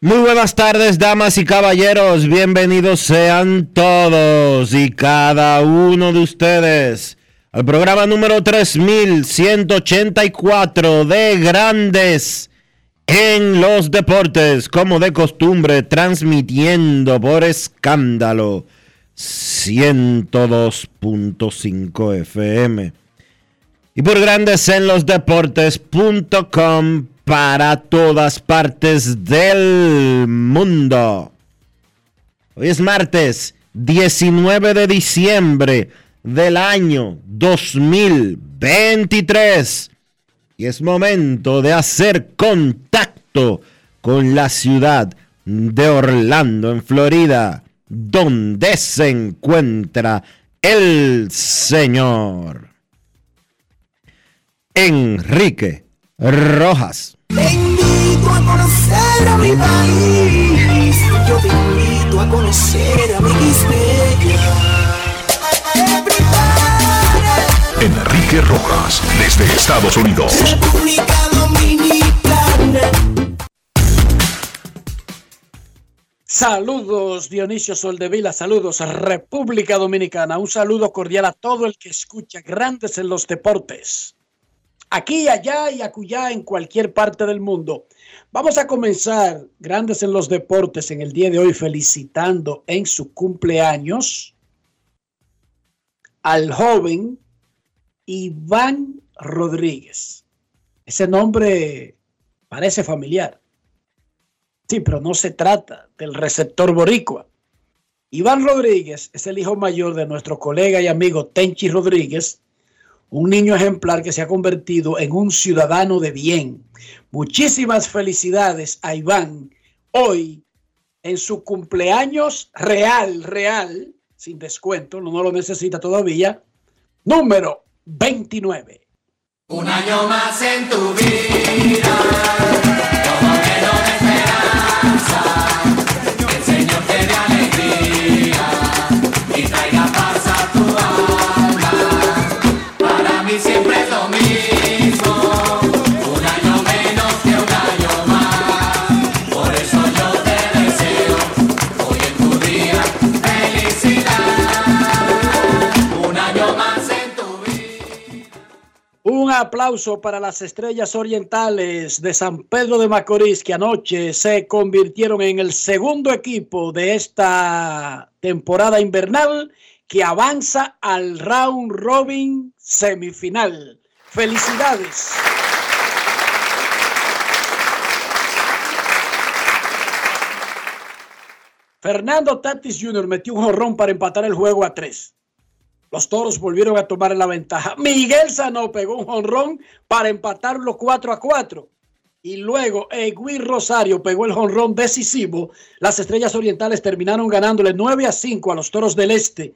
Muy buenas tardes, damas y caballeros. Bienvenidos sean todos y cada uno de ustedes al programa número 3184 de Grandes en los Deportes, como de costumbre, transmitiendo por escándalo 102.5 FM y por Grandes en los Deportes.com para todas partes del mundo. Hoy es martes 19 de diciembre del año 2023 y es momento de hacer contacto con la ciudad de Orlando, en Florida, donde se encuentra el señor Enrique Rojas. Te invito a conocer a mi país. Yo te invito a conocer a mi Enrique Rojas, desde Estados Unidos. República Dominicana. Saludos Dionisio Soldevila, saludos República Dominicana, un saludo cordial a todo el que escucha Grandes en los Deportes. Aquí, allá y acullá en cualquier parte del mundo. Vamos a comenzar Grandes en los Deportes en el día de hoy felicitando en su cumpleaños al joven Iván Rodríguez. Ese nombre parece familiar. Sí, pero no se trata del receptor boricua. Iván Rodríguez es el hijo mayor de nuestro colega y amigo Tenchi Rodríguez, un niño ejemplar que se ha convertido en un ciudadano de bien. Muchísimas felicidades a Iván hoy en su cumpleaños real, real, sin descuento, no, no lo necesita todavía, número 29. Un año más en tu vida, como lleno de esperanza. Aplauso para las estrellas orientales de San Pedro de Macorís que anoche se convirtieron en el segundo equipo de esta temporada invernal que avanza al round robin semifinal. Felicidades. Fernando Tatis Jr. metió un jorrón para empatar el juego a tres. Los toros volvieron a tomar la ventaja. Miguel Sanó pegó un jonrón para empatarlo 4 a 4. Y luego Egui Rosario pegó el jonrón decisivo. Las estrellas orientales terminaron ganándole 9 a 5 a los toros del este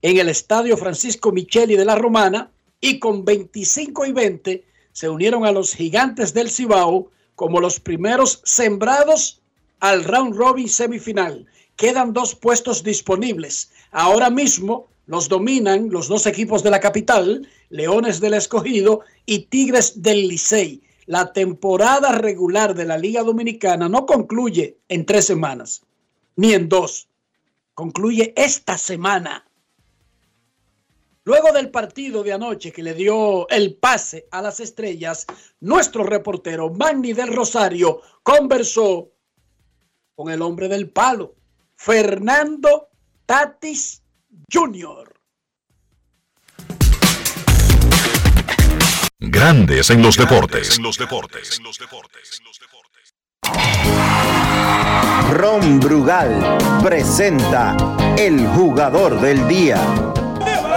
en el estadio Francisco Micheli de la Romana. Y con 25 y 20 se unieron a los gigantes del Cibao como los primeros sembrados al round robin semifinal. quedan dos puestos disponibles. Ahora mismo los dominan los dos equipos de la capital, Leones del Escogido y Tigres del Licey. La temporada regular de la Liga Dominicana no concluye en tres semanas, ni en dos. Concluye esta semana. Luego del partido de anoche que le dio el pase a las estrellas, nuestro reportero Magni del Rosario conversó con el hombre del palo, Fernando Tatis Jr. Grandes en los deportes. Ron Brugal presenta el jugador del día.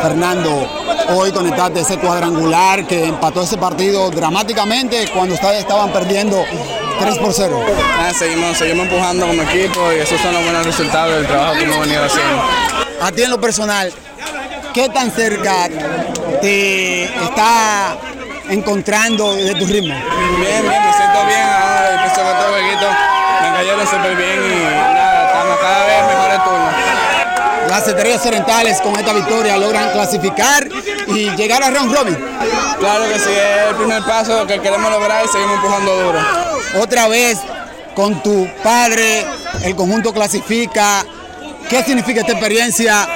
Fernando, hoy conectaste ese cuadrangular que empató ese partido dramáticamente cuando ustedes estaban perdiendo 3 por 0. Ah, seguimos, seguimos empujando como equipo y esos son los buenos resultados del trabajo que hemos venido haciendo. A ti en lo personal, ¿qué tan cerca te está encontrando de tu ritmo? Bien, bien, me siento bien ahora, empezó con todo jueguito, me cayeron súper bien y nada, estamos cada vez mejores turnos. Las estrellas orientales con esta victoria logran clasificar y llegar a round robin. Claro que sí, es el primer paso que queremos lograr y seguimos empujando duro. Otra vez con tu padre, el conjunto clasifica. ¿Qué significa esta experiencia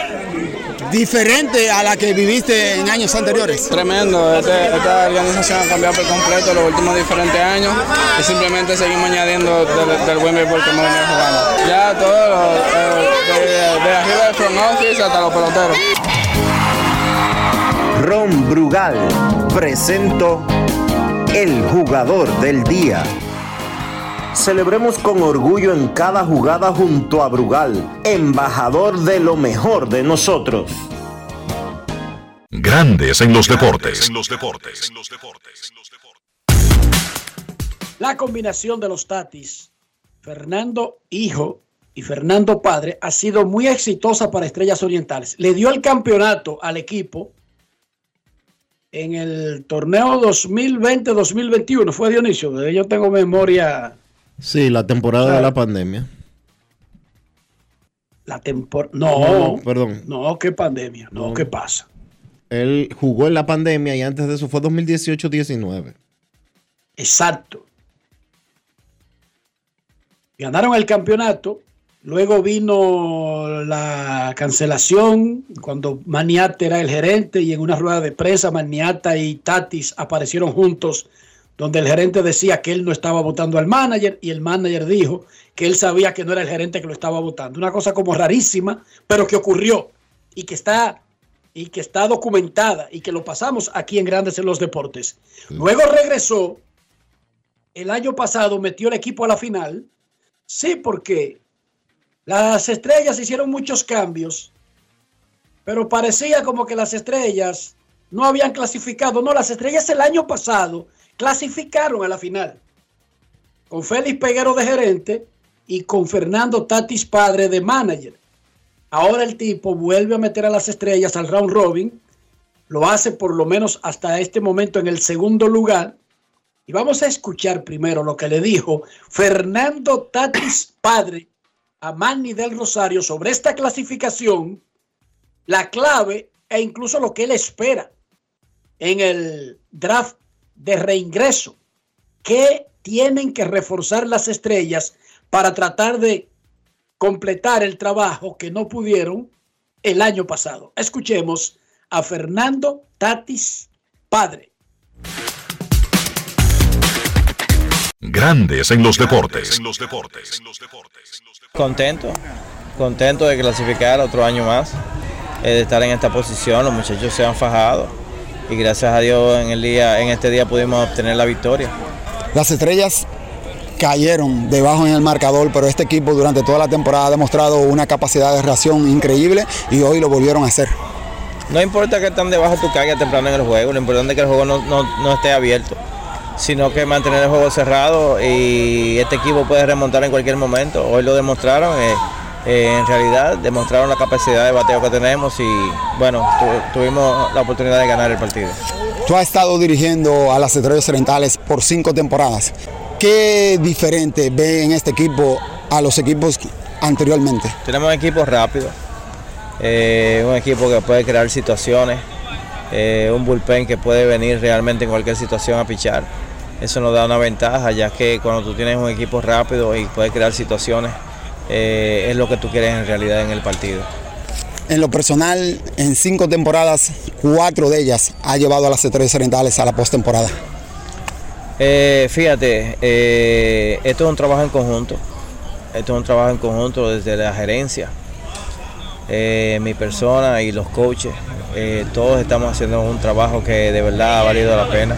diferente a la que viviste en años anteriores? Tremendo, este- esta organización ha cambiado por completo los últimos diferentes años y simplemente seguimos añadiendo del, del buen béisbol que hemos venido jugando. Ya todo, lo- eh, de, de arriba del front office hasta los peloteros. Ron Brugal presento el jugador del día. Celebremos con orgullo en cada jugada junto a Brugal, embajador de lo mejor de nosotros. Grandes en los deportes. La combinación de los Tatis, Fernando hijo y Fernando padre, ha sido muy exitosa para Estrellas Orientales. Le dio el campeonato al equipo en el torneo 2020-2021. Fue Dionisio, yo tengo memoria. Sí, la temporada de la pandemia. La temporada. No, No, perdón. no, qué pandemia. No, ¿qué pasa? Él jugó en la pandemia y antes de eso fue 2018-19. Exacto. Ganaron el campeonato. Luego vino la cancelación cuando Maniata era el gerente y en una rueda de prensa Maniata y Tatis aparecieron juntos donde el gerente decía que él no estaba votando al manager y el manager dijo que él sabía que no era el gerente que lo estaba votando. Una cosa como rarísima, pero que ocurrió y que está y que está documentada y que lo pasamos aquí en Grandes en los Deportes. Luego regresó el año pasado, metió el equipo a la final. Sí, porque las estrellas hicieron muchos cambios, pero parecía como que las estrellas no habían clasificado. No, las estrellas el año pasado clasificaron a la final. Con Félix Peguero de gerente y con Fernando Tatis padre de manager. Ahora el tipo vuelve a meter a las estrellas al round robin. Lo hace por lo menos hasta este momento en el segundo lugar. Y vamos a escuchar primero lo que le dijo Fernando Tatis padre a Manny del Rosario sobre esta clasificación, la clave e incluso lo que él espera en el draft de reingreso. ¿Qué tienen que reforzar las estrellas para tratar de completar el trabajo que no pudieron el año pasado? Escuchemos a Fernando Tatis padre. Grandes en los deportes. Contento, contento de clasificar otro año más, eh, de estar en esta posición. Los muchachos se han fajado y gracias a Dios en, el día, en este día pudimos obtener la victoria. Las estrellas cayeron debajo en el marcador, pero este equipo durante toda la temporada ha demostrado una capacidad de reacción increíble y hoy lo volvieron a hacer. No importa que tan debajo tú caigas temprano en el juego, lo importante es que el juego no, no- no esté abierto, sino que mantener el juego cerrado y este equipo puede remontar en cualquier momento. Hoy lo demostraron, eh, eh, en realidad demostraron la capacidad de bateo que tenemos y bueno, tu- tuvimos la oportunidad de ganar el partido. Tú has estado dirigiendo a las estrellas orientales por cinco temporadas. ¿Qué diferente ve en este equipo a los equipos anteriormente? Tenemos un equipo rápido, eh, un equipo que puede crear situaciones, eh, un bullpen que puede venir realmente en cualquier situación a pichar. Eso nos da una ventaja, ya que cuando tú tienes un equipo rápido y puedes crear situaciones, eh, es lo que tú quieres en realidad en el partido. En lo personal, en cinco temporadas, cuatro de ellas ha llevado a las Estrellas Orientales a la postemporada. Eh, fíjate, eh, esto es un trabajo en conjunto. Esto es un trabajo en conjunto desde la gerencia, eh, mi persona y los coaches. Todos estamos haciendo un trabajo que de verdad ha valido la pena.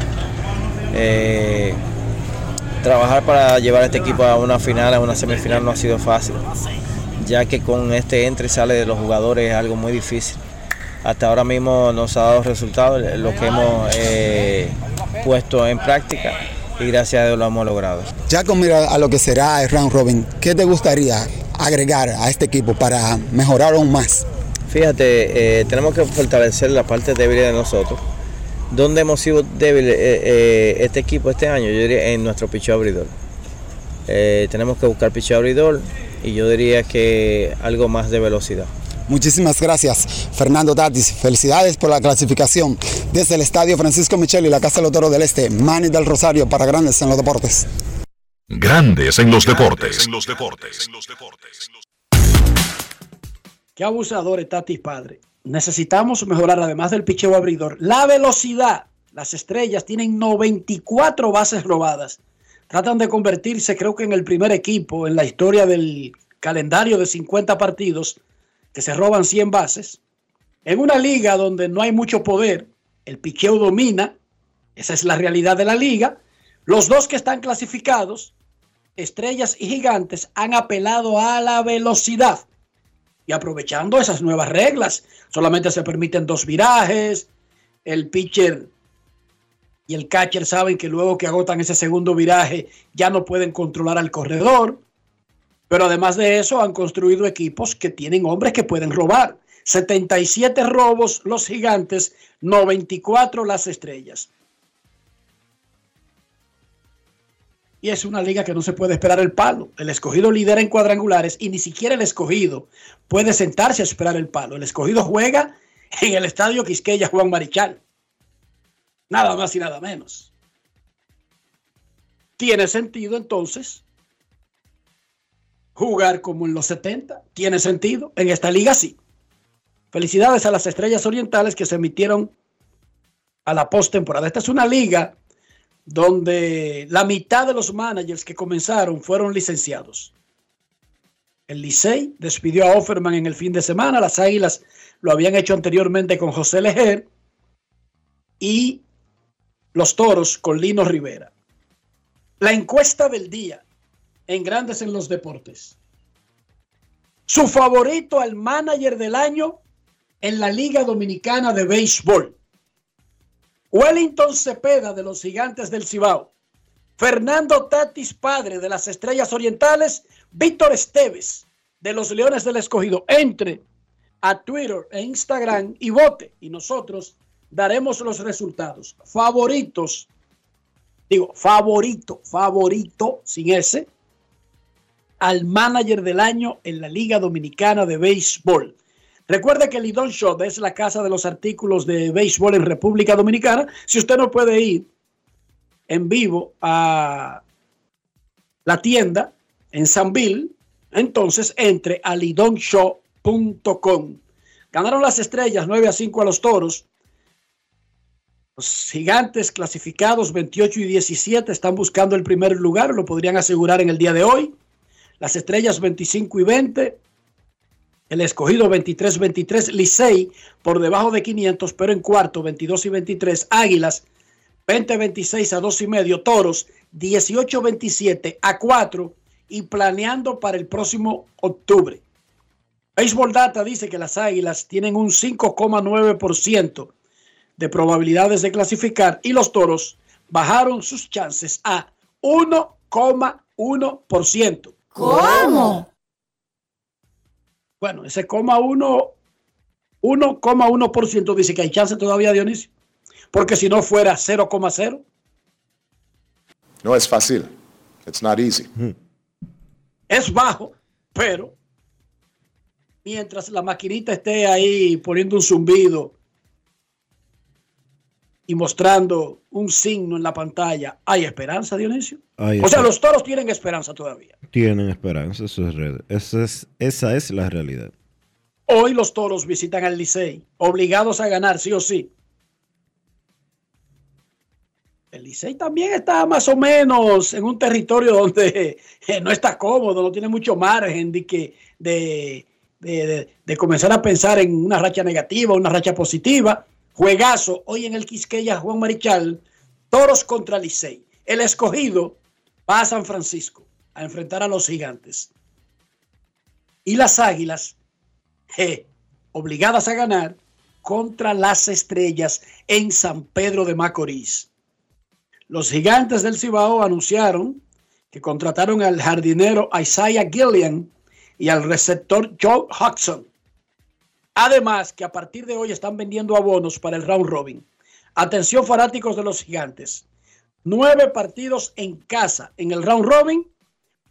Trabajar para llevar a este equipo a una final, a una semifinal no ha sido fácil, ya que con este entre y sale de los jugadores es algo muy difícil. Hasta ahora mismo nos ha dado resultados lo que hemos eh, puesto en práctica y gracias a Dios lo hemos logrado. Ya con mira a lo que será el round robin, ¿qué te gustaría agregar a este equipo para mejorar aún más? Fíjate, eh, tenemos que fortalecer la parte débil de nosotros. ¿Dónde hemos sido débiles eh, eh, este equipo este año? Yo diría en nuestro picheo abridor. Eh, tenemos que buscar picheo abridor y yo diría que algo más de velocidad. Muchísimas gracias, Fernando Tatis. Felicidades por la clasificación desde el Estadio Francisco Micheli, la Casa de los Toros del Este, Manny del Rosario para Grandes en los Deportes. Grandes en los deportes. Qué abusador es Tatis padre. Necesitamos mejorar, además del picheo abridor, la velocidad. Las estrellas tienen 94 bases robadas. Tratan de convertirse, creo que en el primer equipo en la historia del calendario de 50 partidos que se roban 100 bases. En una liga donde no hay mucho poder, el picheo domina. Esa es la realidad de la liga. Los dos que están clasificados, estrellas y gigantes, han apelado a la velocidad. Y aprovechando esas nuevas reglas, solamente se permiten dos virajes. El pitcher y el catcher saben que luego que agotan ese segundo viraje ya no pueden controlar al corredor. Pero además de eso han construido equipos que tienen hombres que pueden robar. 77 robos los gigantes, 94 las estrellas. Y es una liga que no se puede esperar el palo. El escogido lidera en cuadrangulares y ni siquiera el escogido puede sentarse a esperar el palo. El escogido juega en el estadio Quisqueya Juan Marichal. Nada más y nada menos. ¿Tiene sentido entonces jugar como en los 70? ¿Tiene sentido? En esta liga sí. Felicidades a las estrellas orientales que se emitieron a la postemporada. Esta es una liga donde la mitad de los managers que comenzaron fueron licenciados. El Licey despidió a Offerman en el fin de semana, las Águilas lo habían hecho anteriormente con José Lejer y los Toros con Lino Rivera. La encuesta del día en Grandes en los Deportes. Su favorito al manager del año en la Liga Dominicana de Béisbol. Wellington Cepeda de los Gigantes del Cibao, Fernando Tatis Padre de las Estrellas Orientales, Víctor Esteves de los Leones del Escogido. Entre a Twitter e Instagram y vote y nosotros daremos los resultados. Favoritos, digo, favorito, favorito, sin ese, al manager del año en la Liga Dominicana de Béisbol. Recuerde que Lidon Shop es la casa de los artículos de béisbol en República Dominicana. Si usted no puede ir en vivo a la tienda en San Bill, entonces entre a lidonshow.com. Ganaron las estrellas 9 a 5 a los toros. Los gigantes clasificados 28 y 17 están buscando el primer lugar, lo podrían asegurar en el día de hoy. Las estrellas 25 y 20 el escogido 23-23, Licey por debajo de 500, pero en cuarto 22 y 23, Águilas 20-26 a 2 y medio, Toros 18-27 a 4 y planeando para el próximo octubre. Baseball Data dice que las Águilas tienen un 5,9% de probabilidades de clasificar y los Toros bajaron sus chances a 1,1%. ¿Cómo? Bueno, ese coma uno, 1,1% dice que hay chance todavía, Dionisio. Porque si no fuera 0,0. No es fácil. It's not easy. Es bajo, pero mientras la maquinita esté ahí poniendo un zumbido y mostrando un signo en la pantalla, ¿hay esperanza, Dionisio? Hay o sea, los toros tienen esperanza todavía. Tienen esperanza, eso es re- esa, es, esa es la realidad. Hoy los toros visitan al Licey, obligados a ganar, sí o sí. El Licey también está más o menos en un territorio donde eh, no está cómodo, no tiene mucho margen de, que, de, de- de- de comenzar a pensar en una racha negativa, una racha positiva. Juegazo hoy en el Quisqueya Juan Marichal, toros contra Licey. El escogido va a San Francisco a enfrentar a los gigantes. Y las águilas obligadas a ganar contra las estrellas en San Pedro de Macorís. Los gigantes del Cibao anunciaron que contrataron al jardinero Isaiah Gillian y al receptor Joe Hudson. Además, que a partir de hoy están vendiendo abonos para el round robin. Atención, fanáticos de los gigantes. Nueve partidos en casa en el round robin.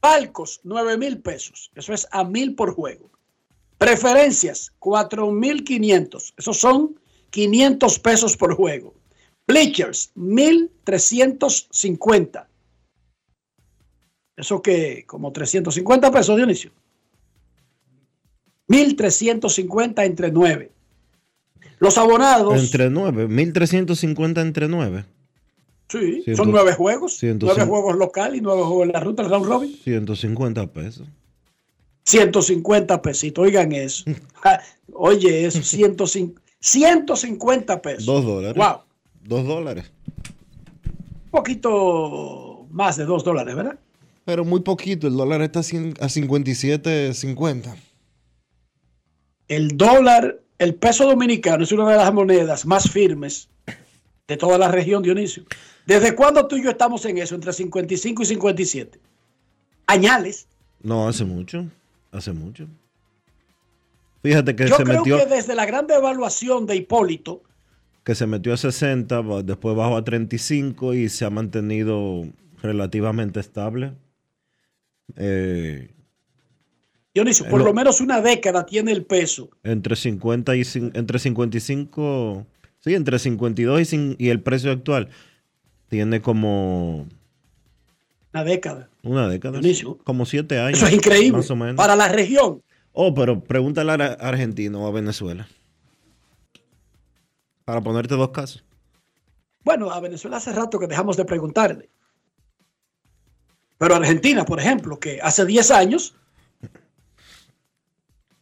Palcos, nueve mil pesos. Eso es a mil por juego. Preferencias, 4.500. Esos son 500 pesos por juego. Bleachers, 1.350. Eso que, como 350 pesos, Dionisio. 1.350 entre 9. Los abonados, Entre 9, 1350 entre 9. sí, ciento- son nueve juegos. ciento Nueve cin- juegos local y nueve juegos en la ruta del round robin. 150 pesos. 150 pesitos, oigan eso. Oye, eso, 105 150 pesos. 2 dólares. Wow, 2 dólares. un poquito más de 2 dólares, ¿verdad? Pero muy poquito, el dólar está a 57.50. El dólar, el peso dominicano es una de las monedas más firmes de toda la región, Dionisio. ¿Desde cuándo tú y yo estamos en eso? Entre 55 y 57. Añales. No, hace mucho. Hace mucho. Fíjate que Yo se creo metió que desde la gran devaluación de Hipólito, que se metió a 60, ba- después bajó a 35 y se ha mantenido relativamente estable. Eh, Dionisio, por Lo- lo menos una década tiene el peso. entre 50 y entre 55, sí, entre 52 y, y el precio actual tiene como Una década. una década, Dionisio. como siete años. Eso es increíble. Más o menos. Para la región. Oh, pero pregúntale a Ar- Argentina o a Venezuela. Para ponerte dos casos. Bueno, a Venezuela hace rato que dejamos de preguntarle. Pero Argentina, por ejemplo, que hace 10 años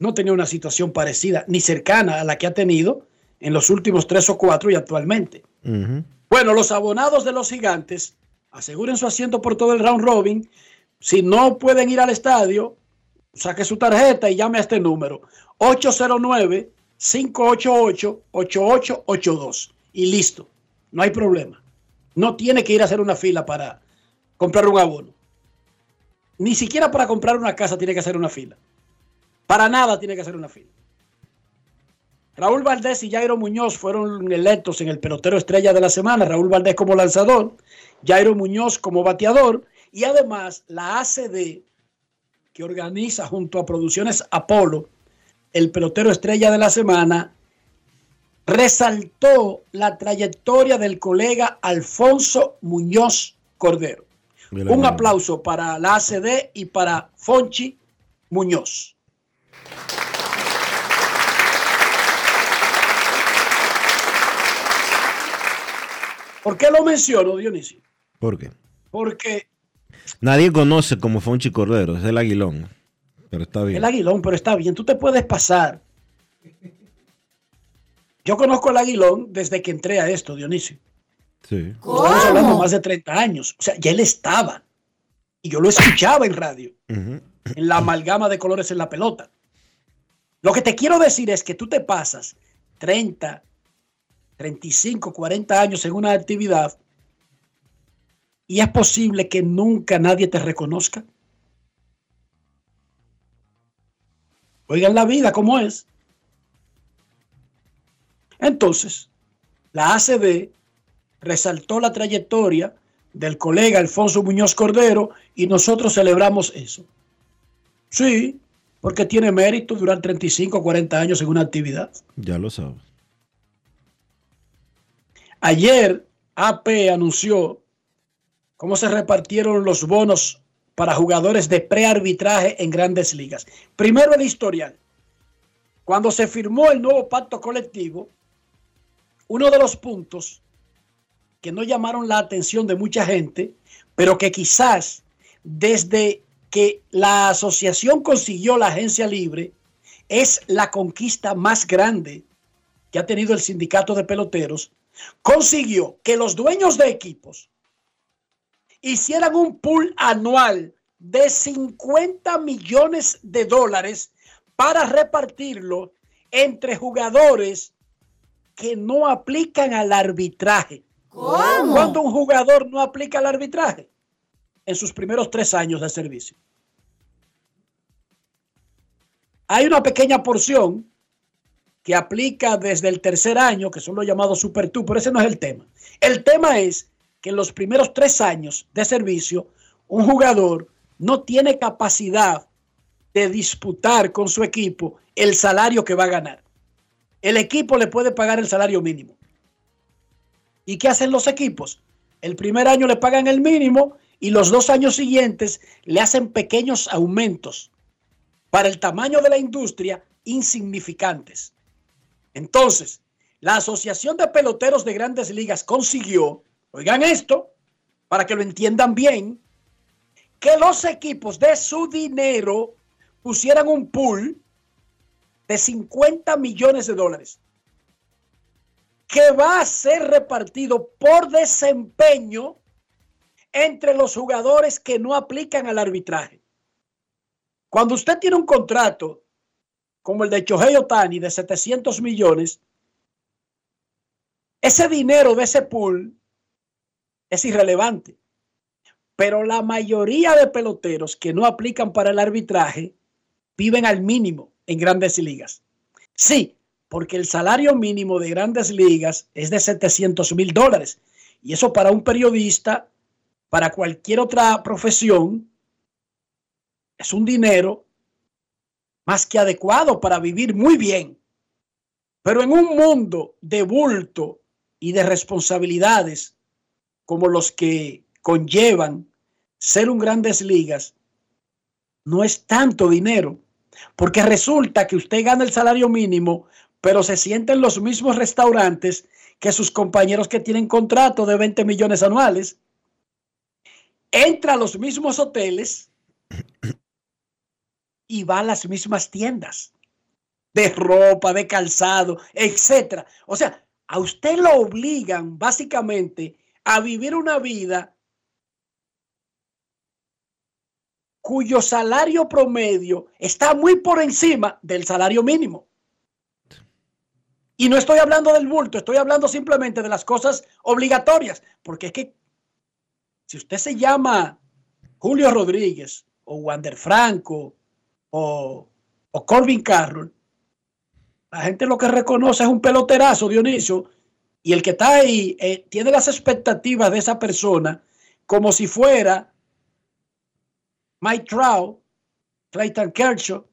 no tenía una situación parecida ni cercana a la que ha tenido en los últimos tres o cuatro y actualmente. Bueno, los abonados de los gigantes aseguren su asiento por todo el round robin. Si no pueden ir al estadio, saque su tarjeta y llame a este número 809-588-8882 y listo, no hay problema. No tiene que ir a hacer una fila para comprar un abono. Ni siquiera para comprar una casa tiene que hacer una fila. Para nada tiene que hacer una fila. Raúl Valdés y Jairo Muñoz fueron electos en el pelotero estrella de la semana. Raúl Valdés como lanzador, Jairo Muñoz como bateador y además la ACD que organiza junto a Producciones Apolo el pelotero estrella de la semana resaltó la trayectoria del colega Alfonso Muñoz Cordero. Un aplauso para la ACD y para Fonchi Muñoz. ¿Por qué lo menciono, Dionisio? ¿Por qué? Porque Nadie conoce como Fonchi Cordero, es el aguilón. Pero está bien. el aguilón, pero está bien, tú te puedes pasar. Yo conozco el aguilón desde que entré a esto, Dionisio. Sí. Estamos hablando más de 30 años. O sea, ya él estaba. Y yo lo escuchaba en radio, en la amalgama de colores en la pelota. Lo que te quiero decir es que tú te pasas 30, 35, 40 años en una actividad y es posible que nunca nadie te reconozca. Oigan la vida cómo es. Entonces, la ACD resaltó la trayectoria del colega Alfonso Muñoz Cordero y nosotros celebramos eso. Sí, porque tiene mérito durar 35 o 40 años en una actividad. Ya lo sabes. Ayer AP anunció cómo se repartieron los bonos para jugadores de prearbitraje en grandes ligas. Primero el historial. Cuando se firmó el nuevo pacto colectivo, uno de los puntos que no llamaron la atención de mucha gente, pero que quizás desde que la asociación consiguió la agencia libre, es la conquista más grande que ha tenido el sindicato de peloteros, consiguió que los dueños de equipos hicieran un pool anual de 50 millones de dólares para repartirlo entre jugadores que no aplican al arbitraje. ¿Cómo? Cuando un jugador no aplica al arbitraje en sus primeros tres años de servicio. Hay una pequeña porción que aplica desde el tercer año, que son los llamados Super 2, pero ese no es el tema. El tema es que en los primeros tres años de servicio, un jugador no tiene capacidad de disputar con su equipo el salario que va a ganar. El equipo le puede pagar el salario mínimo. ¿Y qué hacen los equipos? El primer año le pagan el mínimo y los dos años siguientes le hacen pequeños aumentos para el tamaño de la industria insignificantes. Entonces, la Asociación de Peloteros de Grandes Ligas consiguió, oigan esto, para que lo entiendan bien, que los equipos de su dinero pusieran un pool de 50 millones de dólares que va a ser repartido por desempeño entre los jugadores que no aplican al arbitraje. Cuando usted tiene un contrato como el de Chohei Otani de 700 millones, ese dinero de ese pool es irrelevante. Pero la mayoría de peloteros que no aplican para el arbitraje viven al mínimo en grandes ligas. Sí, porque el salario mínimo de grandes ligas es de 700 mil dólares. Y eso para un periodista, para cualquier otra profesión, es un dinero más que adecuado para vivir muy bien. Pero en un mundo de bulto y de responsabilidades como los que conllevan ser un grandes ligas, no es tanto dinero. Porque resulta que usted gana el salario mínimo, pero se siente en los mismos restaurantes que sus compañeros que tienen contrato de 20 millones anuales. Entra a los mismos hoteles y va a las mismas tiendas de ropa, de calzado, etcétera. O sea, a usted lo obligan básicamente a vivir una vida cuyo salario promedio está muy por encima del salario mínimo. Y no estoy hablando del bulto, estoy hablando simplemente de las cosas obligatorias, porque es que si usted se llama Julio Rodríguez o Wander Franco o, o Corbin Carroll, la gente lo que reconoce es un peloterazo, Dionisio, y el que está ahí eh, tiene las expectativas de esa persona como si fuera Mike Trout, Clayton Kershaw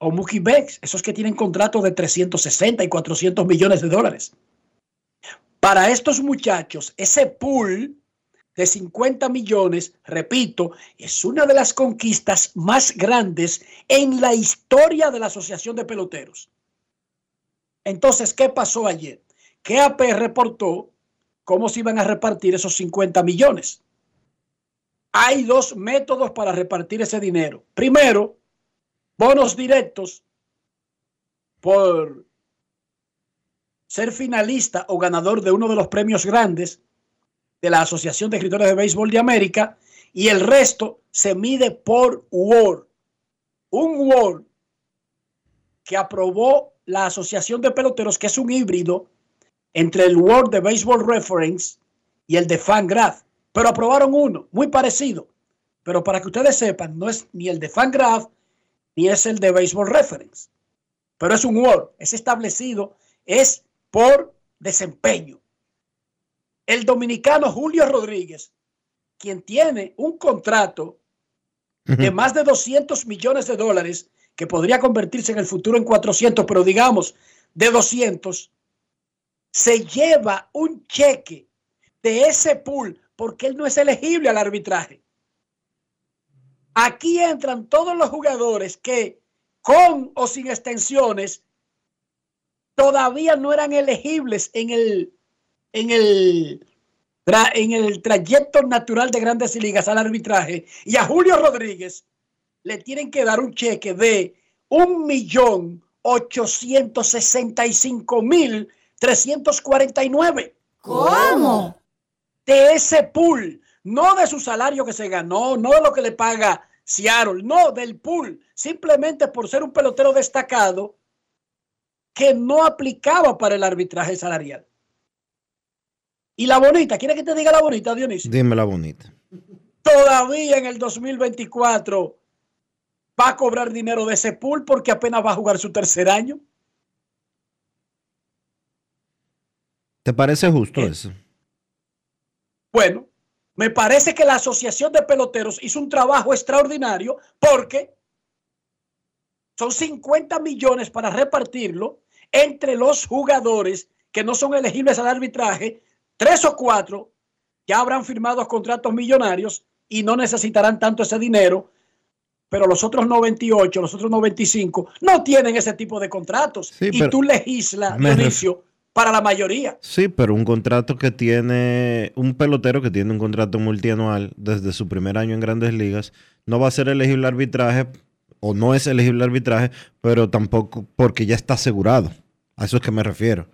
o Mookie Betts, esos que tienen contratos de 360 y 400 millones de dólares. Para estos muchachos, ese pool de 50 millones, repito, es una de las conquistas más grandes en la historia de la Asociación de Peloteros. Entonces, ¿qué pasó ayer? Que AP reportó cómo se iban a repartir esos 50 millones. Hay dos métodos para repartir ese dinero. Primero, bonos directos por ser finalista o ganador de uno de los premios grandes de la Asociación de Escritores de Béisbol de América y el resto se mide por Word. Un Word que aprobó la Asociación de Peloteros, que es un híbrido entre el World de Baseball Reference y el de Fangraph. Pero aprobaron uno, muy parecido. Pero para que ustedes sepan, no es ni el de Fangraph ni es el de Baseball Reference. Pero es un Word, es establecido, es por desempeño. El dominicano Julio Rodríguez, quien tiene un contrato de más de 200 millones de dólares, que podría convertirse en el futuro en 400, pero digamos de 200, se lleva un cheque de ese pool porque él no es elegible al arbitraje. Aquí entran todos los jugadores que con o sin extensiones todavía no eran elegibles en el, en el, en el trayecto natural de grandes ligas al arbitraje. Y a Julio Rodríguez le tienen que dar un cheque de un millón ochocientos sesenta y cinco mil trescientos cuarenta y nueve. ¿Cómo? De ese pool, no de su salario que se ganó, no de lo que le paga Seattle, no del pool, simplemente por ser un pelotero destacado que no aplicaba para el arbitraje salarial. Y la bonita, ¿quiere que te diga la bonita, Dionisio? Dime la bonita. Todavía en el 2024 va a cobrar dinero de ese pool porque apenas va a jugar su tercer año. ¿Te parece justo Eh, eso? Bueno, me parece que la Asociación de Peloteros hizo un trabajo extraordinario porque son 50 millones para repartirlo entre los jugadores que no son elegibles al arbitraje, tres o cuatro ya habrán firmado contratos millonarios y no necesitarán tanto ese dinero, pero los otros 98, los otros 95 no tienen ese tipo de contratos Sí, y tú legislas, Dionisio, para la mayoría. Sí, pero un contrato que tiene un pelotero que tiene un contrato multianual desde su primer año en Grandes Ligas no va a ser elegible arbitraje o no es elegible arbitraje, pero tampoco porque ya está asegurado. A eso es que me refiero.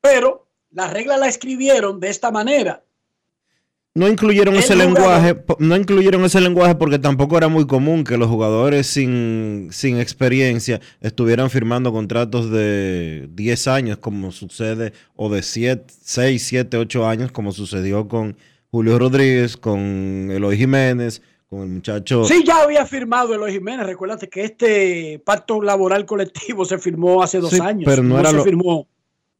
Pero la regla la escribieron de esta manera. No incluyeron El ese lenguaje, no incluyeron ese lenguaje porque tampoco era muy común que los jugadores sin, sin experiencia estuvieran firmando contratos de 10 años como sucede, o de 7, 6, 7, 8 años como sucedió con Julio Rodríguez, con Eloy Jiménez, con el muchacho... Sí, ya había firmado Eloy Jiménez. Recuérdate que este pacto laboral colectivo se firmó hace dos Sí, años. pero no era se lo- firmó.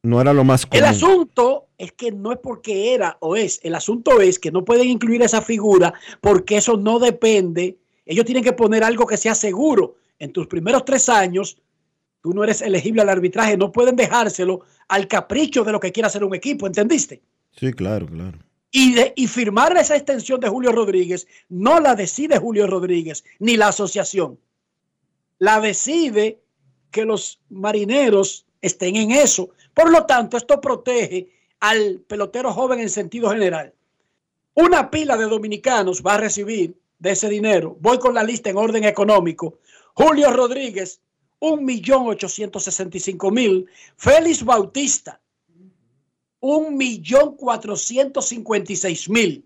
No era lo más común. El asunto es que no es porque era o es. El asunto es que no pueden incluir esa figura porque eso no depende. Ellos tienen que poner algo que sea seguro. En tus primeros tres años, tú no eres elegible al arbitraje. No pueden dejárselo al capricho de lo que quiera hacer un equipo. ¿Entendiste? Sí, claro, claro. Y, firmar esa extensión de Julio Rodríguez no la decide Julio Rodríguez ni la asociación. La decide que los marineros estén en eso. Por lo tanto, esto protege al pelotero joven en sentido general. Una pila de dominicanos va a recibir de ese dinero. Voy con la lista en orden económico. Julio Rodríguez, 1.865.000. Félix Bautista, un millón cuatrocientos cincuenta y seis mil.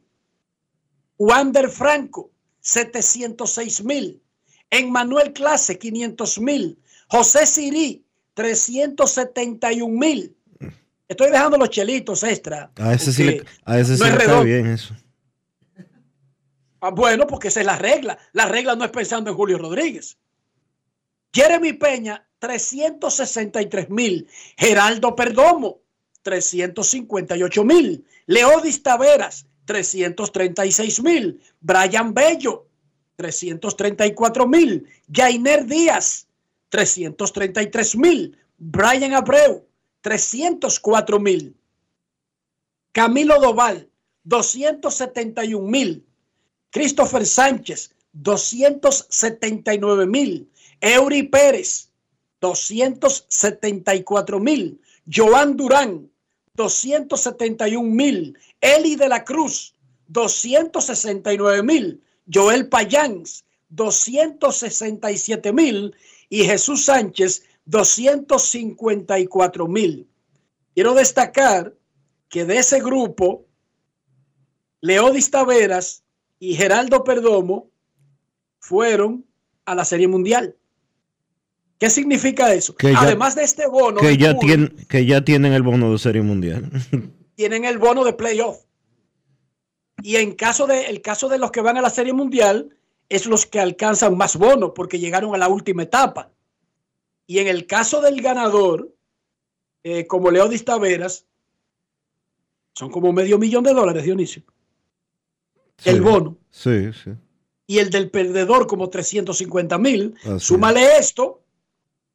Wander Franco, 706 mil. Emmanuel Clase, 500 mil. José Sirí, 371 mil. Estoy dejando los chelitos extra. A ese sí le, a ese sí es le redondo. bien eso. Ah, bueno, porque esa es la regla. La regla no es pensando en Julio Rodríguez. Jeremy Peña, 363 mil. Geraldo Perdomo, 358 mil. Leodis Taveras, 336 mil. Brian Bello, 334 mil. Jainer Díaz, 333 mil. Brian Abreu, 304 mil. Camilo Doval, 271 mil. Christopher Sánchez, 279 mil. Eury Pérez, 274 mil. Joan Durán, 271 mil. Eli de la Cruz, 269 mil. Joel Payans, 267 mil. Y Jesús Sánchez, 254 mil. Quiero destacar que de ese grupo, Leodis Taveras y Geraldo Perdomo fueron a la Serie Mundial. ¿Qué significa eso? Que ya- Además de este bono, Que ya, tienen, que ya tienen el bono de Serie Mundial. tienen el bono de playoff. Y en caso de, el caso de los que van a la Serie Mundial, es los que alcanzan más bono porque llegaron a la última etapa. Y en el caso del ganador, eh, como Leodis Taveras, son como medio millón de dólares, Dionisio. El Sí. bono. Sí, sí. y el del perdedor como 350 mil. Súmale esto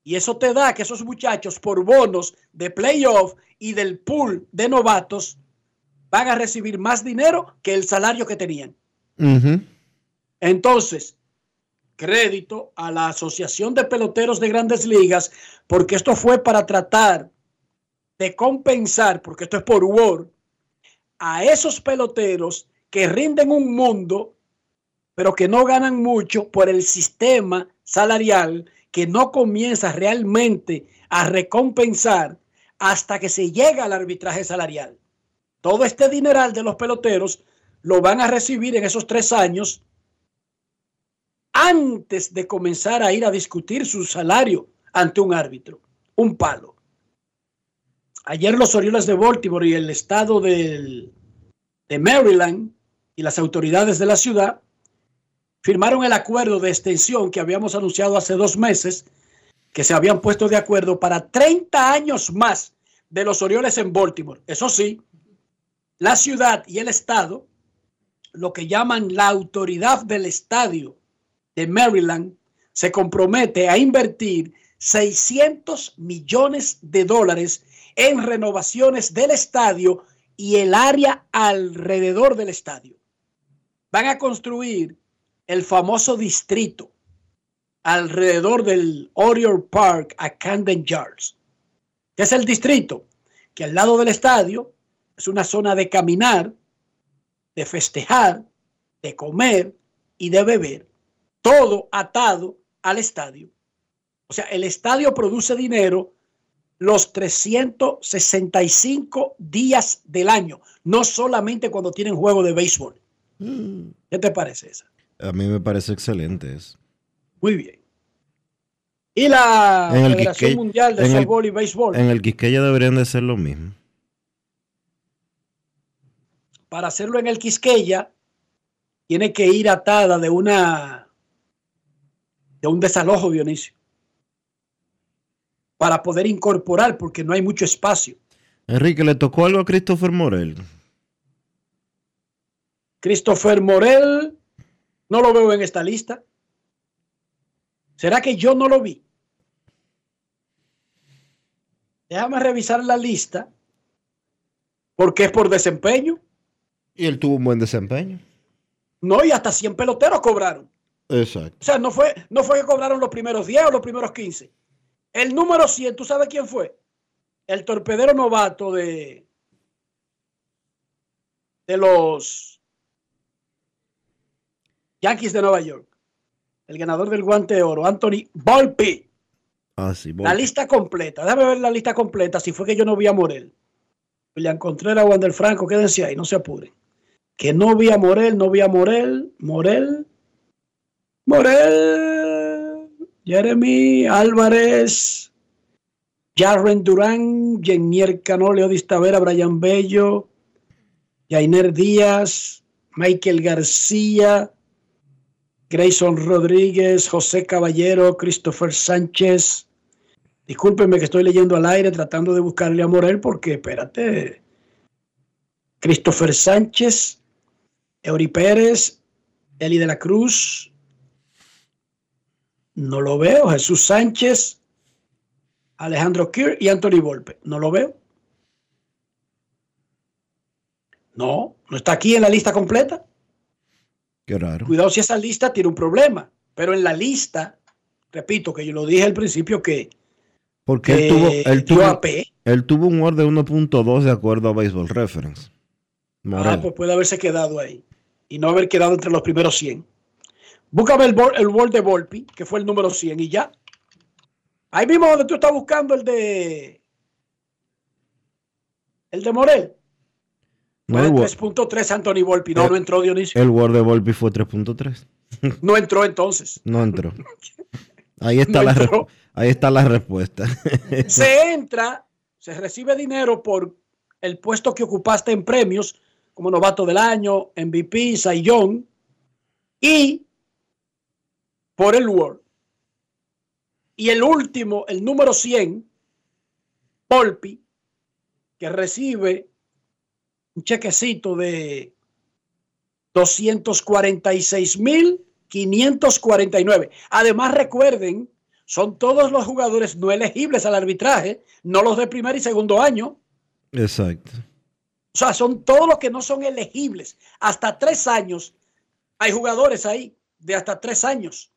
y eso te da que esos muchachos por bonos de playoff y del pool de novatos van a recibir más dinero que el salario que tenían. Entonces, crédito a la Asociación de Peloteros de Grandes Ligas, porque esto fue para tratar de compensar, porque esto es por Word, a esos peloteros que rinden un mundo, pero que no ganan mucho por el sistema salarial que no comienza realmente a recompensar hasta que se llega al arbitraje salarial. Todo este dineral de los peloteros lo van a recibir en esos tres años antes de comenzar a ir a discutir su salario ante un árbitro. Un palo. Ayer los Orioles de Baltimore y el estado de Maryland y las autoridades de la ciudad firmaron el acuerdo de extensión que habíamos anunciado hace dos meses, que se habían puesto de acuerdo para 30 años más de los Orioles en Baltimore. Eso sí, la ciudad y el estado, lo que llaman la autoridad del estadio de Maryland, se compromete a invertir 600 millones de dólares en renovaciones del estadio y el área alrededor del estadio. Van a construir el famoso distrito alrededor del Oriole Park a Camden Yards. ¿Qué es el distrito? Que al lado del estadio es una zona de caminar, de festejar, de comer y de beber. Todo atado al estadio. O sea, el estadio produce dinero los 365 días del año, no solamente cuando tienen juego de béisbol. ¿Qué te parece esa? A mí me parece excelente eso. Muy bien. Y la En el Federación Quisqueya- Mundial de Softball y Béisbol, En el Quisqueya deberían de ser lo mismo. para hacerlo en el Quisqueya, tiene que ir atada de una de un desalojo, Dionisio, para poder incorporar, porque no hay mucho espacio. Enrique, ¿le tocó algo a Christopher Morel? Christopher Morel, no lo veo en esta lista. ¿Será que yo no lo vi? Déjame revisar la lista, porque es por desempeño. Y él tuvo un buen desempeño. No, y hasta 100 peloteros cobraron. Exacto. O sea, no fue, no fue que cobraron los primeros 10 o los primeros 15. El número 100, ¿tú sabes quién fue? El torpedero novato de, de los Yankees de Nueva York. El ganador del guante de oro, Anthony Volpe. Ah, sí. La lista completa. Déjame ver la lista completa. Si fue que yo no vi a Morel. William Contreras, Wander Franco, quédense ahí, no se apuren. Que no vi a Morel, no vi a Morel, Morel, Morel, Jeremy Álvarez, Jarren Durán, Jenier Cano, Leodis Tavera, Brian Bello, Jainer Díaz, Michael García, Grayson Rodríguez, José Caballero, Christopher Sánchez. Discúlpenme que estoy leyendo al aire tratando de buscarle a Morel porque, espérate, Christopher Sánchez, Eury Pérez, Eli de la Cruz, no lo veo, Jesús Sánchez, Alejandro Kier y Anthony Volpe, no lo veo. No, no está aquí en la lista completa. Qué raro. Cuidado si esa lista tiene un problema, pero en la lista, repito que yo lo dije al principio que Porque él que tuvo, él tuvo, AP. él tuvo un WAR de 1.2 de acuerdo a Baseball Reference. Morel. Ah, pues puede haberse quedado ahí y no haber quedado entre los primeros 100. Búscame el, el World de Volpi, que fue el número 100 y ya. Ahí mismo donde tú estás buscando el de el de Morel. No, Fue el, de wa- 3.3 Anthony Volpi. No, El- no entró Dionisio. el WAR de Volpi fue 3.3. No entró entonces. No entró. Ahí está, No la, entró. ahí está la respuesta. Se entra, se recibe dinero por el puesto que ocupaste en premios, como novato del año, MVP, Young, y por el World. Y el último, el número 100, Volpi, que recibe un chequecito de 549. Además, recuerden, son todos los jugadores no elegibles al arbitraje, no los de primer y segundo año. Exacto. O sea, son todos los que no son elegibles. Hasta tres años. Hay jugadores ahí de hasta tres años.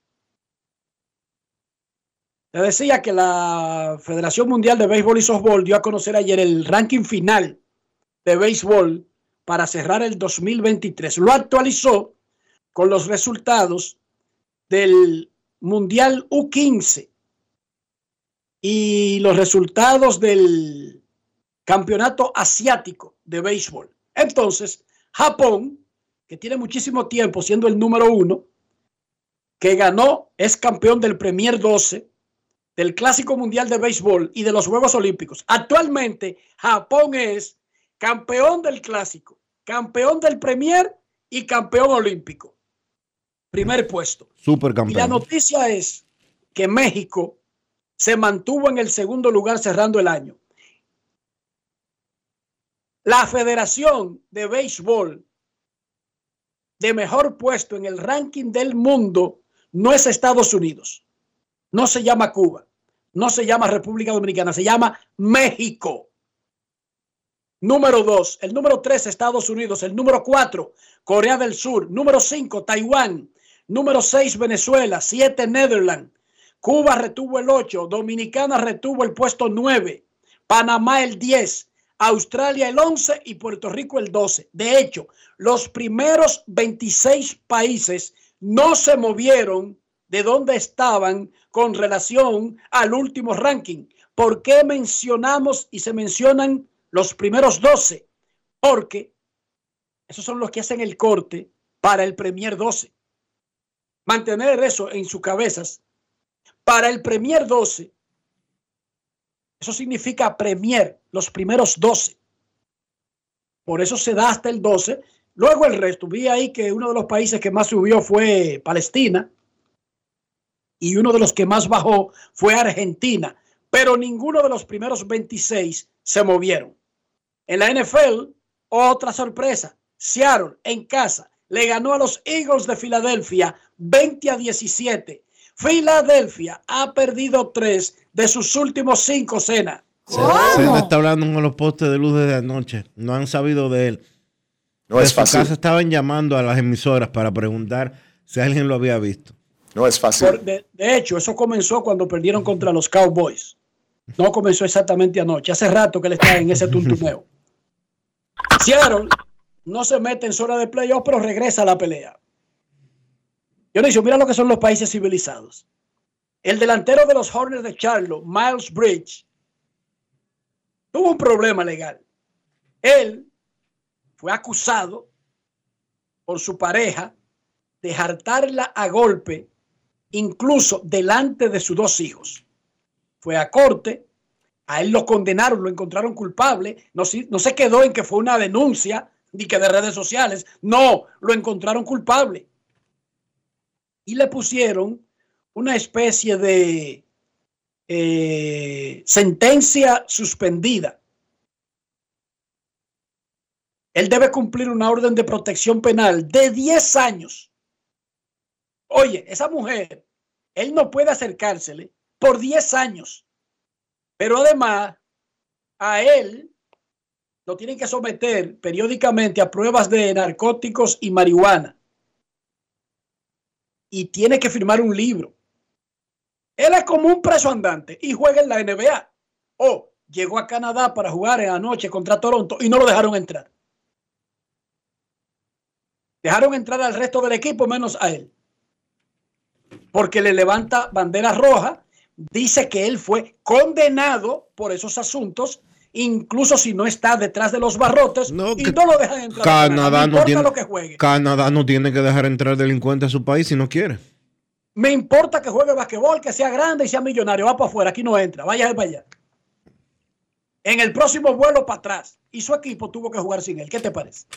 Te decía que la Federación Mundial de Béisbol y Softball dio a conocer ayer el ranking final de béisbol para cerrar el 2023. Lo actualizó con los resultados del Mundial U15 y los resultados del Campeonato Asiático de Béisbol. Entonces, Japón, que tiene muchísimo tiempo siendo el número uno, que ganó, es campeón del Premier 12, del Clásico Mundial de Béisbol y de los Juegos Olímpicos. Actualmente, Japón es campeón del Clásico, campeón del Premier y campeón olímpico. Primer puesto. Super Y la noticia es que México se mantuvo en el segundo lugar cerrando el año. La Federación de Béisbol de mejor puesto en el ranking del mundo no es Estados Unidos, no se llama Cuba, no se llama República Dominicana, se llama México. Número dos, el número tres, Estados Unidos, el número cuatro, Corea del Sur, número cinco, Taiwán, número seis, Venezuela, siete, Netherlands, Cuba retuvo el ocho, Dominicana retuvo el puesto nueve, Panamá el 10, Australia el 11 y Puerto Rico el 12. De hecho, los primeros 26 países no se movieron de donde estaban con relación al último ranking. ¿Por qué mencionamos y se mencionan los primeros 12? Porque esos son los que hacen el corte para el Premier 12. Mantener eso en sus cabezas. Para el Premier 12, eso significa Premier, los primeros 12. Por eso se da hasta el 12. Luego el resto. Vi ahí que uno de los países que más subió fue Palestina y uno de los que más bajó fue Argentina. Pero ninguno de los primeros 26 se movieron. En la NFL, otra sorpresa. Seattle en casa le ganó a los Eagles de Filadelfia 20 a 17. Filadelfia ha perdido tres de sus últimos cinco cenas. Se, se le está hablando con los postes de luz desde anoche. No han sabido de él. No de es su fácil. casa estaban llamando a las emisoras para preguntar si alguien lo había visto. No es fácil. Por- de, de hecho, eso comenzó cuando perdieron contra los Cowboys. No comenzó exactamente anoche. Hace rato que él está en ese tuntuneo. Seattle no se mete en zona de playoff, pero regresa a la pelea. Dionisio, mira lo que son los países civilizados. El delantero de los Hornets de Charlotte, Miles Bridge, tuvo un problema legal. Él fue acusado por su pareja de hartarla a golpe, incluso delante de sus dos hijos. Fue a corte, a él lo condenaron, lo encontraron culpable, no, se- quedó en que fue una denuncia ni que de redes sociales, no, lo encontraron culpable. Y le pusieron una especie de eh, sentencia suspendida. Él debe cumplir una orden de protección penal de 10 años. Oye, esa mujer, él no puede acercársele por 10 años. Pero además, a él lo tienen que someter periódicamente a pruebas de narcóticos y marihuana. Y tiene que firmar un libro. Él es como un preso andante y juega en la NBA. O llegó a Canadá para jugar en anoche contra Toronto y no lo dejaron entrar. Dejaron entrar al resto del equipo menos a él. Porque le levanta bandera roja, dice que él fue condenado por esos asuntos, incluso si no está detrás de los barrotes y no lo dejan entrar. Canadá no, importa tiene, lo que juegue. Canadá no tiene que dejar entrar delincuentes a su país si no quiere. Me importa que juegue basquetbol, que sea grande y sea millonario. Va para afuera, aquí no entra. Vaya para allá. En el próximo vuelo para atrás. Y su equipo tuvo que jugar sin él. ¿Qué te parece?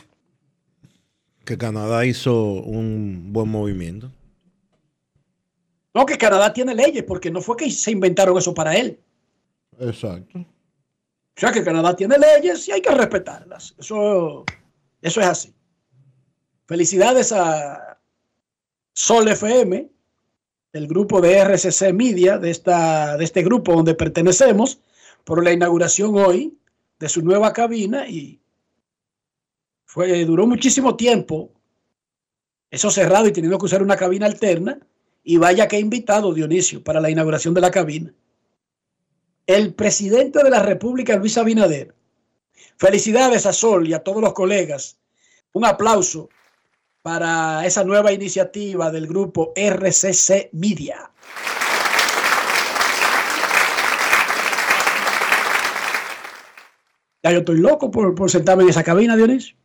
Que Canadá hizo un buen movimiento. No, que Canadá tiene leyes, porque no fue que se inventaron eso para él. Exacto. O sea que Canadá tiene leyes y hay que respetarlas. Eso, eso es así. Felicidades a Sol FM, del grupo de RCC Media, de, esta, de este grupo donde pertenecemos, por la inauguración hoy de su nueva cabina y fue, duró muchísimo tiempo eso cerrado y teniendo que usar una cabina alterna. Y vaya que invitado Dionisio para la inauguración de la cabina. El presidente de la República, Luis Abinader. Felicidades a Sol y a todos los colegas. Un aplauso para esa nueva iniciativa del grupo RCC Media. Ya yo estoy loco por, por sentarme en esa cabina, Dionisio.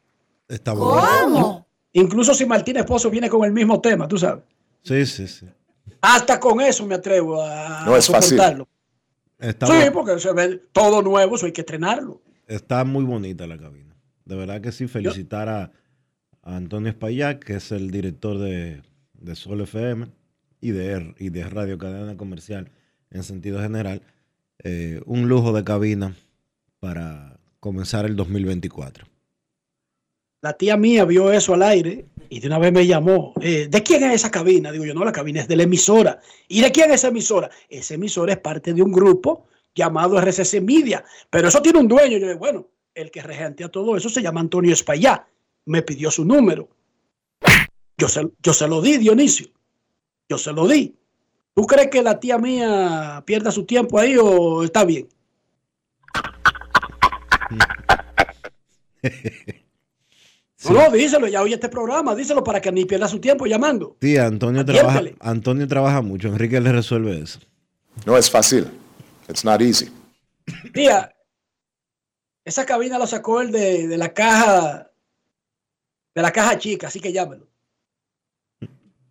Está bueno. ¿Cómo? Incluso si Martín Esposo viene con el mismo tema, tú sabes. Sí, sí, sí. Hasta con eso me atrevo a No es fácil. soportarlo. Está, Sí, porque se ve todo nuevo, eso hay que estrenarlo. está muy bonita la cabina. De verdad que sí, felicitar a, a Antonio Espaillat, que es el director de, de Sol FM y de, R- y de Radio Cadena Comercial en sentido general. Eh, un lujo de cabina para comenzar el 2024. La tía mía vio eso al aire y de una vez me llamó. eh, ¿De quién es esa cabina? Digo yo, no, la cabina es de la emisora. ¿Y de quién es esa emisora? Esa emisora es parte de un grupo llamado RCC Media. Pero eso tiene un dueño. Yo digo, bueno, el que regentea todo eso se llama Antonio Espaillá. Me pidió su número. Yo se, yo se lo di, Dionisio. Yo se lo di. ¿Tú crees que la tía mía pierda su tiempo ahí o está bien? No, no, díselo, ya oye este programa, díselo para que ni pierda su tiempo llamando. Tía, Antonio trabaja, Antonio trabaja mucho. Enrique le resuelve eso. No es fácil. It's not easy. Tía, esa cabina lo sacó el de, de la caja, de la caja chica, así que llámelo.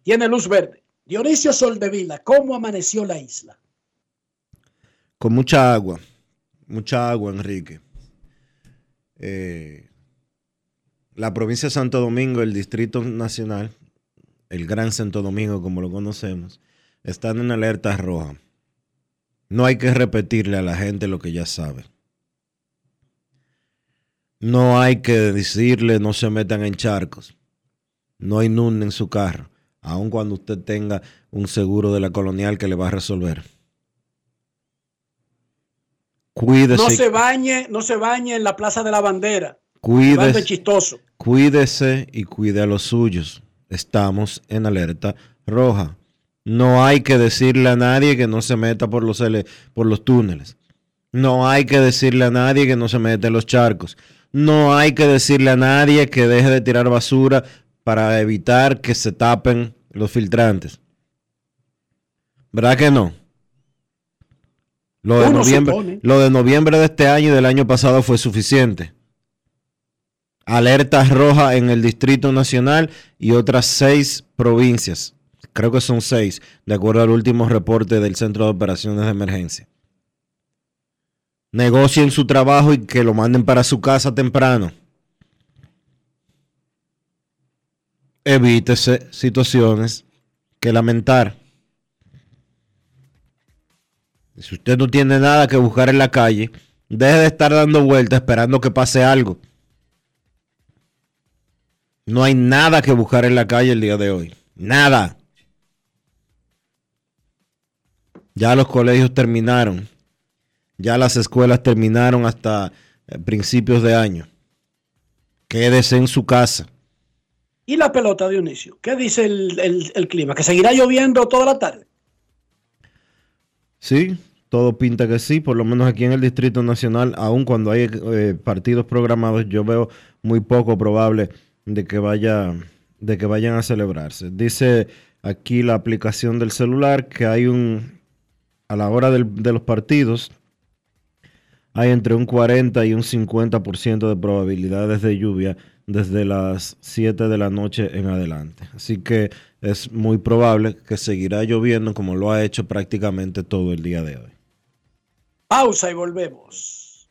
Tiene luz verde. Dionisio Soldevila, ¿cómo amaneció la isla? Con mucha agua. Mucha agua, Enrique. Eh, la provincia de Santo Domingo, el Distrito Nacional, el Gran Santo Domingo, como lo conocemos, están en alerta roja. No hay que repetirle a la gente lo que ya sabe. No hay que decirle no se metan en charcos. No inunden su carro, aun cuando usted tenga un seguro de la colonial que le va a resolver. Cuídese, No se bañe, no se bañe en la Plaza de la Bandera. Cuídese. chistoso. Cuídese y cuide a los suyos. Estamos en alerta roja. No hay que decirle a nadie que no se meta por los, por los túneles. No hay que decirle a nadie que no se meta en los charcos. No hay que decirle a nadie que deje de tirar basura para evitar que se tapen los filtrantes. ¿Verdad que no? Lo de, noviembre, lo de noviembre de este año y del año pasado fue suficiente. Alerta roja en el Distrito Nacional y otras seis provincias. Creo que son seis, de acuerdo al último reporte del Centro de Operaciones de Emergencia. Negocien su trabajo y que lo manden para su casa temprano. Evítese situaciones que lamentar. Si usted no tiene nada que buscar en la calle, deje de estar dando vueltas esperando que pase algo. No hay nada que buscar en la calle el día de hoy. Nada. Ya los colegios terminaron. Ya las escuelas terminaron hasta eh, principios de año. Quédese en su casa. ¿Y la pelota, Dionisio? ¿Qué dice el, el- el clima? ¿Que seguirá lloviendo toda la tarde? Sí, todo pinta que sí, por lo menos aquí en el Distrito Nacional, aun cuando hay eh, partidos programados, yo veo muy poco probable de que vaya de que vayan a celebrarse. Dice aquí la aplicación del celular que hay un a la hora del- de los partidos hay entre un 40 y un 50% de probabilidades de lluvia desde las 7 de la noche en adelante. Así que es muy probable que seguirá lloviendo como lo ha hecho prácticamente todo el día de hoy. Pausa y volvemos.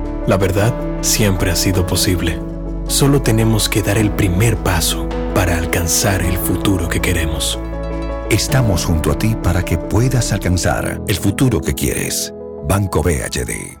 La verdad siempre ha sido posible. Solo tenemos que dar el primer paso para alcanzar el futuro que queremos. Estamos junto a ti para que puedas alcanzar el futuro que quieres. Banco BHD.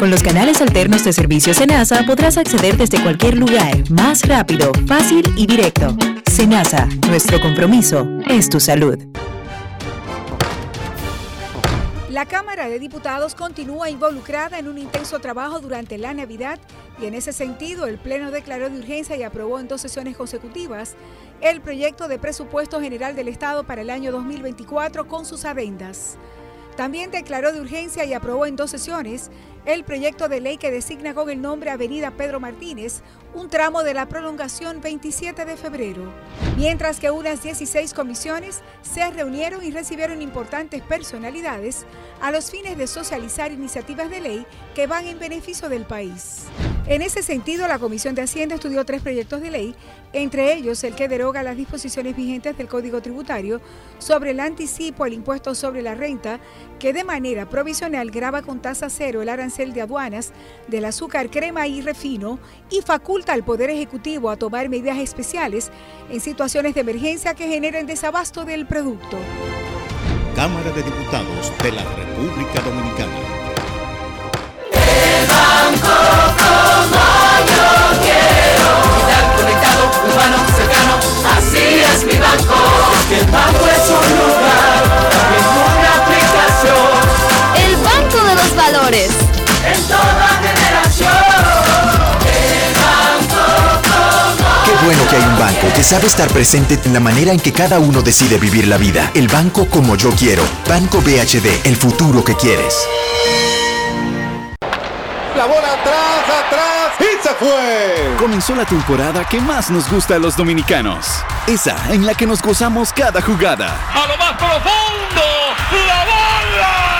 Con los canales alternos de servicio Senasa podrás acceder desde cualquier lugar, más rápido, fácil y directo. Senasa, nuestro compromiso es tu salud. La Cámara de Diputados continúa involucrada en un intenso trabajo durante la Navidad y en ese sentido el Pleno declaró de urgencia y aprobó en dos sesiones consecutivas el proyecto de presupuesto general del Estado para el año 2024 con sus adendas. También declaró de urgencia y aprobó en dos sesiones el proyecto de ley que designa con el nombre Avenida Pedro Martínez un tramo de la prolongación 27 de febrero, mientras que unas 16 comisiones se reunieron y recibieron importantes personalidades a los fines de socializar iniciativas de ley que van en beneficio del país. En ese sentido, la Comisión de Hacienda estudió tres proyectos de ley, entre ellos el que deroga las disposiciones vigentes del Código Tributario sobre el anticipo al impuesto sobre la renta, que de manera provisional graba con tasa cero el arancel de aduanas del azúcar, crema y refino y faculta al Poder Ejecutivo a tomar medidas especiales en situaciones de emergencia que generen desabasto del producto. Cámara de Diputados de la República Dominicana. conectado, humano, cercano, así es mi banco. Que el banco es un lugar, Valores. En toda generación. El banco como Qué bueno que hay un banco que sabe estar presente en la manera en que cada uno decide vivir la vida. El banco como yo quiero. Banco BHD, el futuro que quieres. La bola atrás, atrás y se fue. Comenzó la temporada que más nos gusta a los dominicanos. Esa en la que nos gozamos cada jugada. A lo más profundo, la bola.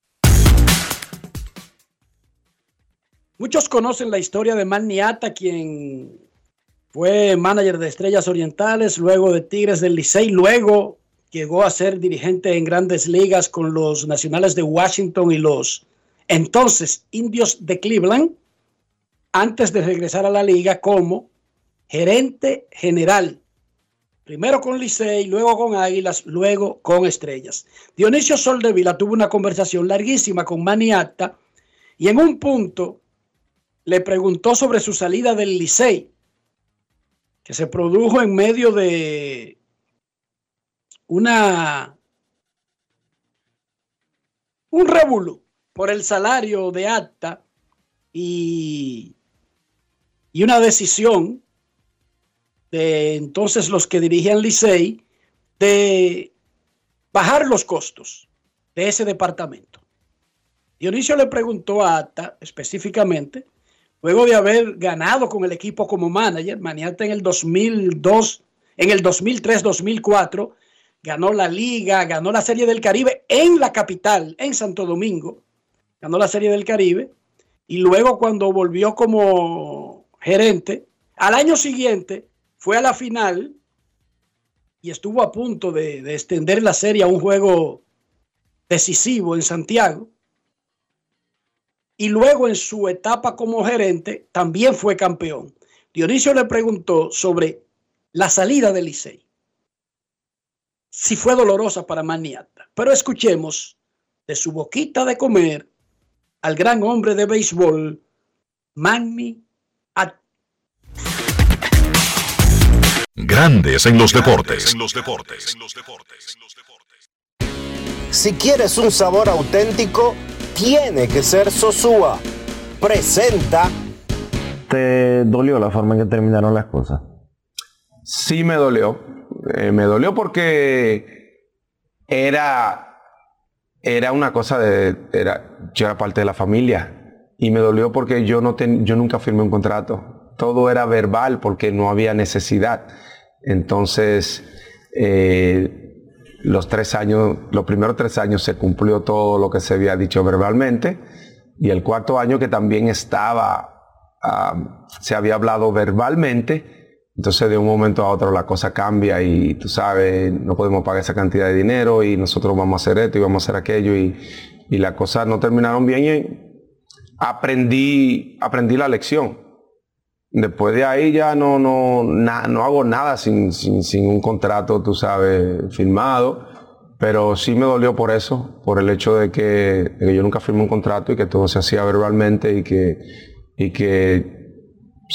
Muchos conocen la historia de Man Niata, quien fue manager de Estrellas Orientales, luego de Tigres del Licey, luego llegó a ser dirigente en grandes ligas con los Nacionales de Washington y los entonces Indios de Cleveland, antes de regresar a la liga como gerente general, primero con Licey, luego con Águilas, luego con Estrellas. Dionisio Soldevila tuvo una conversación larguísima con Maniata y en un punto le preguntó sobre su salida del Licey, que se produjo en medio de una un por el salario de acta y, y una decisión de entonces los que dirigían Licey de bajar los costos de ese departamento. Dionisio le preguntó a Acta específicamente, luego de haber ganado con el equipo como manager, Maniata en el 2002, en el 2003-2004, ganó la liga, ganó la Serie del Caribe en la capital, en Santo Domingo, ganó la Serie del Caribe, y luego cuando volvió como gerente, al año siguiente fue a la final y estuvo a punto de, de extender la serie a un juego decisivo en Santiago. Y luego en su etapa como gerente también fue campeón. Dionisio le preguntó sobre la salida del Licey. Si fue dolorosa para Maniata. Pero escuchemos de su boquita de comer tiene que ser Sosúa. Presenta. ¿Te dolió la forma en que terminaron las cosas? Sí me dolió. Eh, me dolió porque era, era una cosa de... Era, yo era parte de la familia. Y me dolió porque yo, no ten- yo nunca firmé un contrato. Todo era verbal porque no había necesidad. Entonces, eh, los tres años, los primeros tres años se cumplió todo lo que se había dicho verbalmente. Y el cuarto año que también estaba, ah, se había hablado verbalmente, entonces de un momento a otro la cosa cambia y tú sabes, no podemos pagar esa cantidad de dinero y nosotros vamos a hacer esto y vamos a hacer aquello y, y las cosas no terminaron bien y aprendí, aprendí la lección. Después de ahí ya no, no, no hago nada sin, sin, sin un contrato, tú sabes, firmado. Pero sí me dolió por eso, por el hecho de que, yo nunca firmé un contrato y que todo se hacía verbalmente y que, y que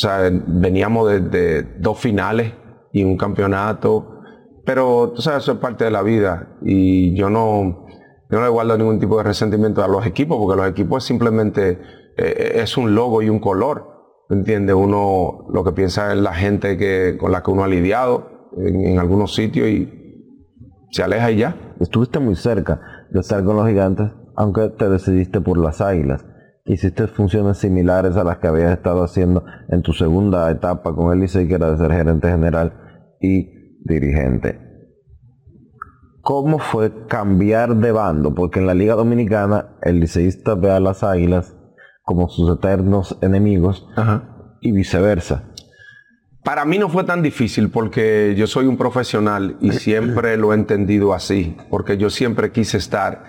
o veníamos de, de dos finales y un campeonato. Pero tú sabes, eso es parte de la vida y yo no, no le guardo ningún tipo de resentimiento a los equipos porque los equipos simplemente eh, es un logo y un color. ¿Entiendes? Uno lo que piensa es la gente que, con la que uno ha lidiado en, algunos sitios y se aleja y ya. Estuviste muy cerca de estar con los gigantes, aunque te decidiste por las águilas. Hiciste funciones similares a las que habías estado haciendo en tu segunda etapa con el Licey, que era de ser gerente general y dirigente. ¿Cómo fue cambiar de bando? Porque en la Liga Dominicana el liceísta ve a las águilas como sus eternos enemigos y viceversa. Para mí no fue tan difícil porque yo soy un profesional y siempre lo he entendido así, porque yo siempre quise estar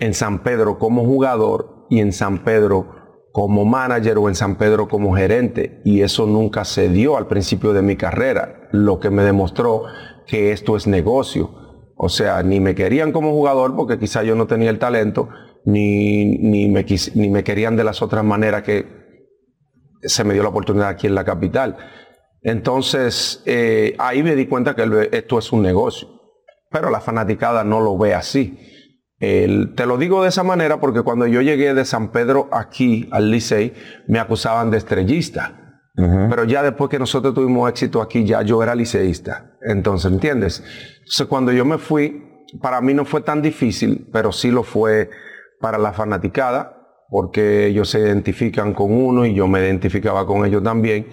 en San Pedro como jugador y en San Pedro como manager o en San Pedro como gerente y eso nunca se dio al principio de mi carrera, lo que me demostró que esto es negocio. O sea, ni me querían como jugador porque quizá yo no tenía el talento, ni, ni, me, quis- ni me querían de las otras maneras que se me dio la oportunidad aquí en la capital. Entonces, eh, ahí me di cuenta que esto es un negocio, pero la fanaticada no lo ve así. El- te lo digo de esa manera porque cuando yo llegué de San Pedro aquí al Licey, me acusaban de estrellista. Pero ya después que nosotros tuvimos éxito aquí, ya yo era liceísta. Entonces, ¿entiendes? Entonces, cuando yo me fui, para mí no fue tan difícil, pero sí lo fue para la fanaticada, porque ellos se identifican con uno y yo me identificaba con ellos también.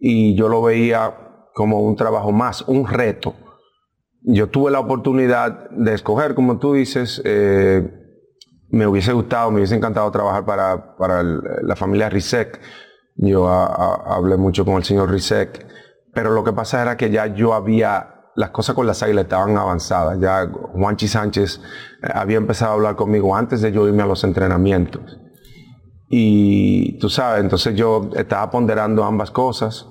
Y yo lo veía como un trabajo más, un reto. Yo tuve la oportunidad de escoger, como tú dices, eh, me hubiese gustado, me hubiese encantado trabajar para, para la familia Rizek. Yo hablé mucho con el señor Rizek, pero lo que pasa era que ya yo había, las cosas con las águilas estaban avanzadas. Ya Juanchi Sánchez eh, había empezado a hablar conmigo antes de yo irme a los entrenamientos. Y tú sabes, entonces yo estaba ponderando ambas cosas.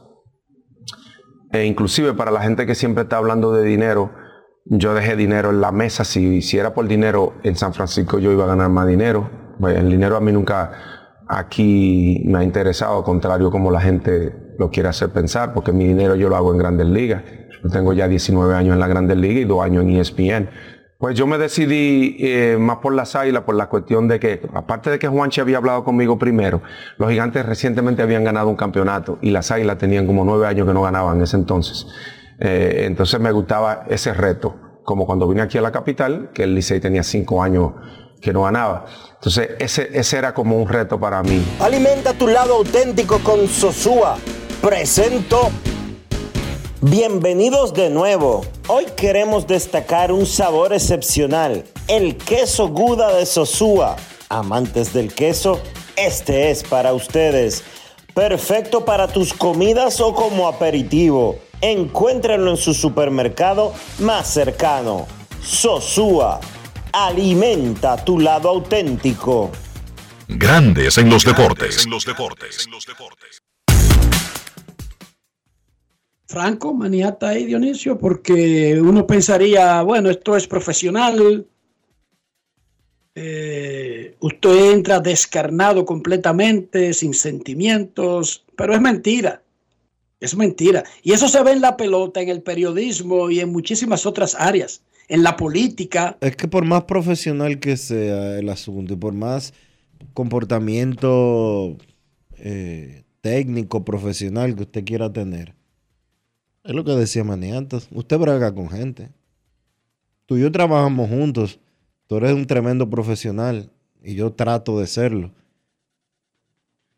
E inclusive para la gente que siempre está hablando de dinero, yo dejé dinero en la mesa. Si hiciera por dinero en San Francisco, yo iba a ganar más dinero. Pues, El dinero a mí nunca aquí me ha interesado, al contrario como la gente lo quiere hacer pensar, porque mi dinero yo lo hago en Grandes Ligas. Yo tengo ya 19 años en la Grandes Ligas y dos años en ESPN. Pues yo me decidí eh, más por las águilas, por la cuestión de que, aparte de que Juanchi había hablado conmigo primero, los gigantes recientemente habían ganado un campeonato y las águilas tenían como nueve años que no ganaban en ese entonces. Eh, entonces me gustaba ese reto, como cuando vine aquí a la capital, que el Licey tenía cinco años que no ganaba. Entonces ese, ese era como un reto para mí. Alimenta tu lado auténtico con Sosúa. Presento. Bienvenidos de nuevo. Hoy queremos destacar un sabor excepcional, el queso Guda de Sosúa. Amantes del queso, este es para ustedes. Perfecto para tus comidas o como aperitivo. Encuéntrenlo en su supermercado más cercano. Sosúa. Alimenta tu lado auténtico. Grandes en los deportes. Franco, maniata ahí, Dionisio, porque uno pensaría, bueno, esto es profesional. eh, usted entra descarnado completamente, sin sentimientos, pero es mentira. Es mentira. Y eso se ve en la pelota, en el periodismo y en muchísimas otras áreas. En la política. Es que por más profesional que sea el asunto y por más comportamiento eh, técnico, profesional que usted quiera tener, es lo que decía Manny antes. Usted braga con gente. Tú y yo trabajamos juntos. Tú eres un tremendo profesional y yo trato de serlo.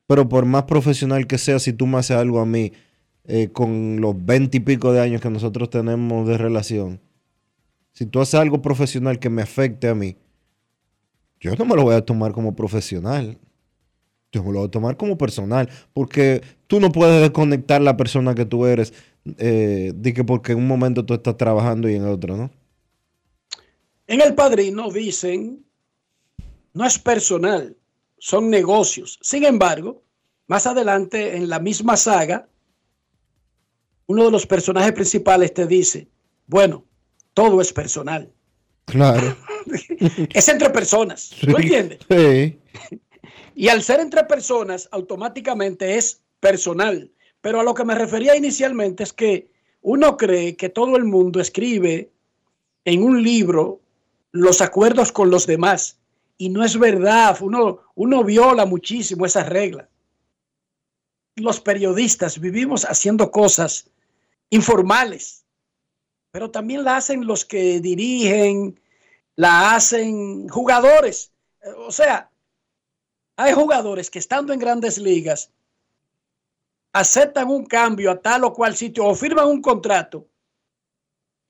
Pero por más profesional que sea, si tú me haces algo a mí eh, con los veinte y pico de años que nosotros tenemos de relación, si tú haces algo profesional que me afecte a mí, yo no me lo voy a tomar como profesional. Yo me lo voy a tomar como personal. Porque tú no puedes desconectar la persona que tú eres. Eh, que porque en un momento tú estás trabajando y en otro, ¿no? En el padrino dicen, no es personal, son negocios. Sin embargo, más adelante en la misma saga, uno de los personajes principales te dice, bueno, todo es personal. Claro. es entre personas. ¿Tú entiendes? Sí. Y al ser entre personas, automáticamente es personal. Pero a lo que me refería inicialmente es que uno cree que todo el mundo escribe en un libro los acuerdos con los demás. Y no es verdad. Uno, uno viola muchísimo esas reglas. Los periodistas vivimos haciendo cosas informales, pero también la hacen los que dirigen, la hacen jugadores. O sea, hay jugadores que estando en grandes ligas aceptan un cambio a tal o cual sitio o firman un contrato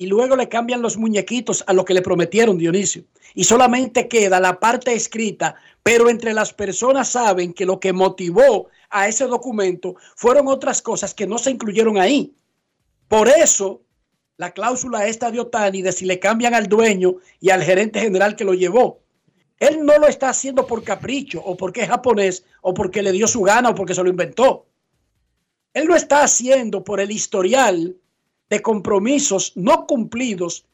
y luego le cambian los muñequitos a lo que le prometieron Dionisio. Y solamente queda la parte escrita, pero entre las personas saben que lo que motivó a ese documento fueron otras cosas que no se incluyeron ahí. Por eso, la cláusula esta de Otani de si le cambian al dueño y al gerente general que lo llevó. Él no lo está haciendo por capricho o porque es japonés o porque le dio su gana o porque se lo inventó. Él lo está haciendo por el historial de compromisos no cumplidos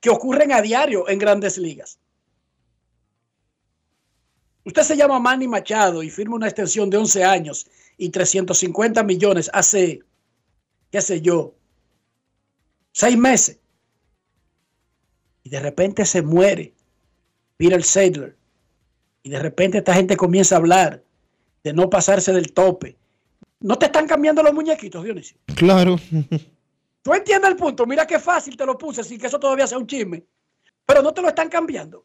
que ocurren a diario en grandes ligas. Usted se llama Manny Machado y firma una extensión de 11 años y 350 millones hace, qué sé yo, seis meses. Y de repente se muere. Peter Sadler. Y de repente esta gente comienza a hablar de no pasarse del tope. ¿No te están cambiando los muñequitos, Dionisio? Claro. ¿Tú entiendes el punto? Mira qué fácil te lo puse sin que eso todavía sea un chisme. Pero no te lo están cambiando.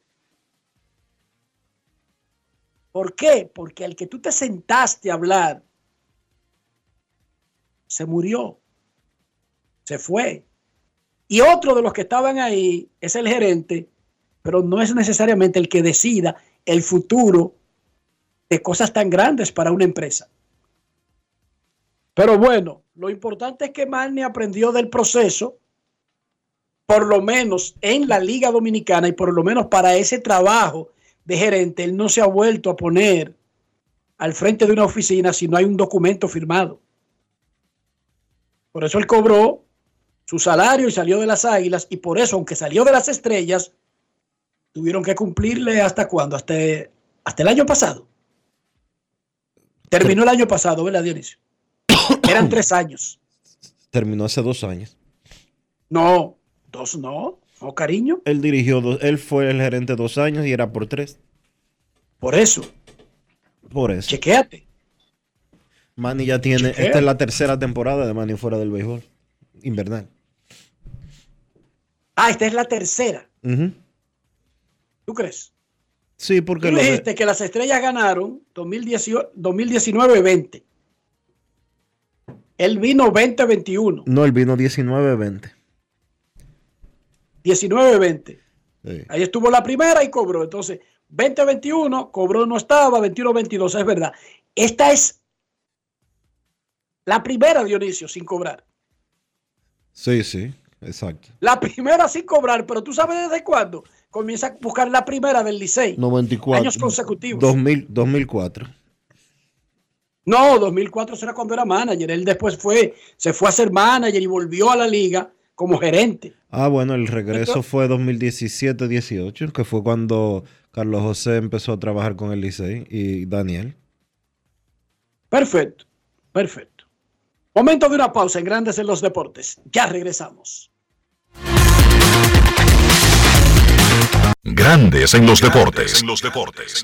¿Por qué? Porque al que tú te sentaste a hablar se murió, se fue. Y otro de los que estaban ahí es el gerente, pero no es necesariamente el que decida el futuro de cosas tan grandes para una empresa. Pero bueno, lo importante es que Manny aprendió del proceso, por lo menos en la Liga Dominicana y por lo menos para ese trabajo de gerente, él no se ha vuelto a poner al frente de una oficina si no hay un documento firmado. Por eso él cobró su salario y salió de las águilas y por eso, aunque salió de las estrellas, tuvieron que cumplirle hasta cuándo, hasta, hasta el año pasado. Terminó el año pasado, ¿verdad, Dionisio? Eran tres años. Terminó hace dos años. No, dos no. No, cariño. Él dirigió, dos, él fue el gerente dos años y era por tres. Por eso. Por eso. Chequéate. Manny ya tiene, Chequea. esta es la tercera temporada de Manny fuera del béisbol. Invernal. Ah, esta es la tercera. Ujú. ¿Tú crees? Sí, porque Tú de- dijiste que las estrellas ganaron 2018 2019-20. Él vino 2021. no, él vino 19-20. 19-20. Sí. Ahí estuvo la primera y cobró. Entonces, 2021, cobró, no estaba, 21-22, es verdad. Esta es la primera, Dionisio, sin cobrar. Sí, sí, exacto. La primera sin cobrar, pero tú sabes desde cuándo comienza a buscar la primera del Licey. 94. Años consecutivos. 2000, 2004. No, 2004 será cuando era manager. Él después fue, se fue a ser manager y volvió a la liga como gerente. Ah, bueno, el regreso Entonces- fue 2017-18, que fue cuando Carlos José empezó a trabajar con el Licey y Daniel. Perfecto, perfecto. Momento de una pausa en Grandes en los Deportes. Ya regresamos. Grandes en los deportes. los deportes.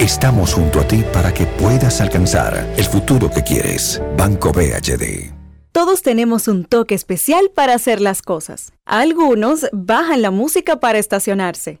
Estamos junto a ti para que puedas alcanzar el futuro que quieres. Banco BHD. Todos tenemos un toque especial para hacer las cosas. Algunos bajan la música para estacionarse.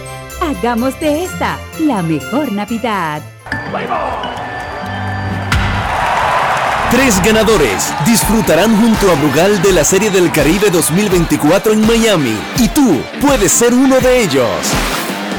Hagamos de esta la mejor Navidad. Tres ganadores disfrutarán junto a Brugal de la Serie del Caribe 2024 en Miami y tú puedes ser uno de ellos.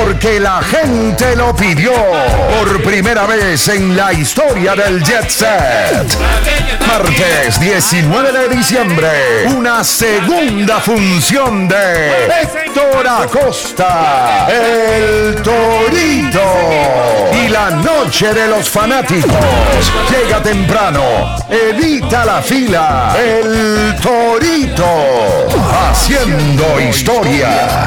Porque la gente lo pidió por primera vez en la historia del Jet Set. Martes 19 de diciembre, una segunda función de Héctor Acosta, el Torito. Y la noche de los fanáticos. Llega temprano, evita la fila, el Torito. Haciendo historia.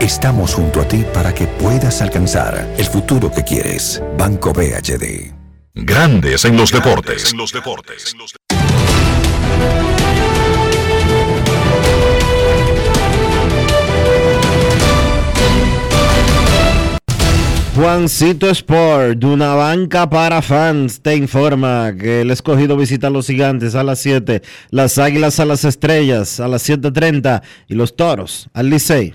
Estamos junto a ti para que puedas alcanzar el futuro que quieres. Banco BHD. Grandes en los deportes. Juancito Sport, de una banca para fans, te informa que el escogido visita a los gigantes a las 7, las águilas a las estrellas a las 7.30 y los toros al Licey.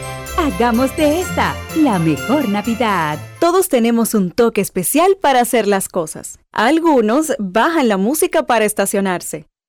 Hagamos de esta la mejor Navidad. Todos tenemos un toque especial para hacer las cosas. Algunos bajan la música para estacionarse.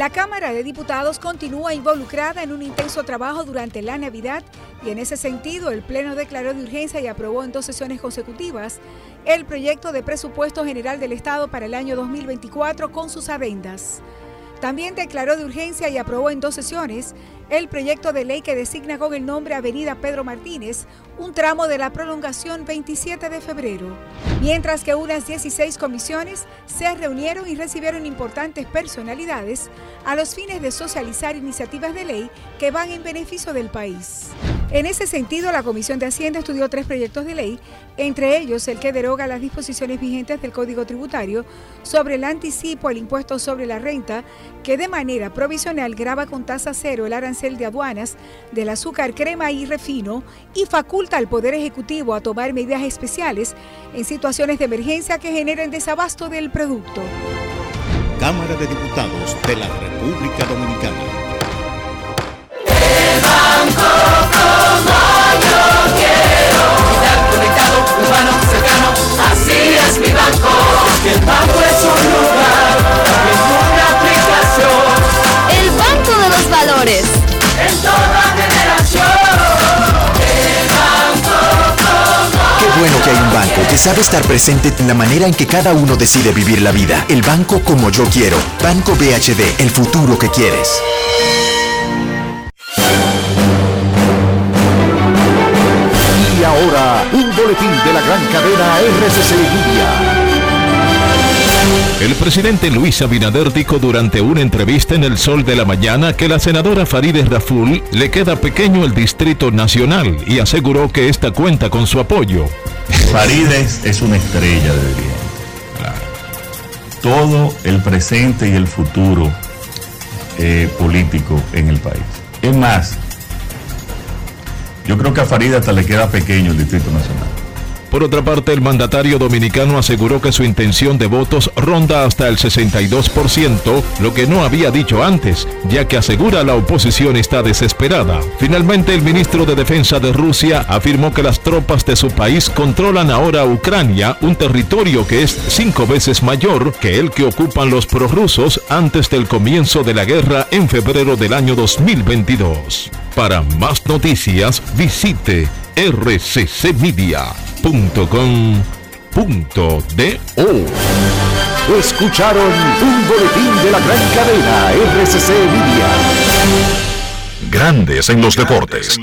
La Cámara de Diputados continúa involucrada en un intenso trabajo durante la Navidad y en ese sentido el Pleno declaró de urgencia y aprobó en dos sesiones consecutivas el proyecto de presupuesto general del Estado para el año 2024 con sus adendas. También declaró de urgencia y aprobó en dos sesiones el proyecto de ley que designa con el nombre Avenida Pedro Martínez un tramo de la prolongación 27 de febrero, mientras que unas 16 comisiones se reunieron y recibieron importantes personalidades a los fines de socializar iniciativas de ley que van en beneficio del país. En ese sentido, la Comisión de Hacienda estudió tres proyectos de ley, entre ellos el que deroga las disposiciones vigentes del Código Tributario sobre el anticipo al impuesto sobre la renta, que de manera provisional graba con tasa cero el arancel de aduanas del azúcar, crema y refino y faculta al Poder Ejecutivo a tomar medidas especiales en situaciones de emergencia que generen desabasto del producto. Cámara de Diputados de la República Dominicana. yo quiero estar conectado, humano, cercano, así es mi banco. El banco es un lugar, es una aplicación. El banco de los valores. Bueno que hay un banco que sabe estar presente en la manera en que cada uno decide vivir la vida. El banco como yo quiero. Banco BHD, el futuro que quieres. Y ahora, un boletín de la gran cadena RCC Media. El presidente Luis Abinader dijo durante una entrevista en El Sol de la Mañana que la senadora Farideh Raful le queda pequeño el Distrito Nacional y aseguró que esta cuenta con su apoyo. Farideh es una estrella de bien. Todo el presente y el futuro eh, político en el país. Es más, yo creo que a Farideh hasta le queda pequeño el Distrito Nacional. Por otra parte, el mandatario dominicano aseguró que su intención de votos ronda hasta el 62%, lo que no había dicho antes, ya que asegura la oposición está desesperada. Finalmente, el ministro de Defensa de Rusia afirmó que las tropas de su país controlan ahora Ucrania, un territorio que es cinco veces mayor que el que ocupan los prorrusos antes del comienzo de la guerra en febrero del año 2022. Para más noticias, visite rccmedia.com.do. Escucharon un boletín de la gran cadena RCC Media. Grandes en los deportes.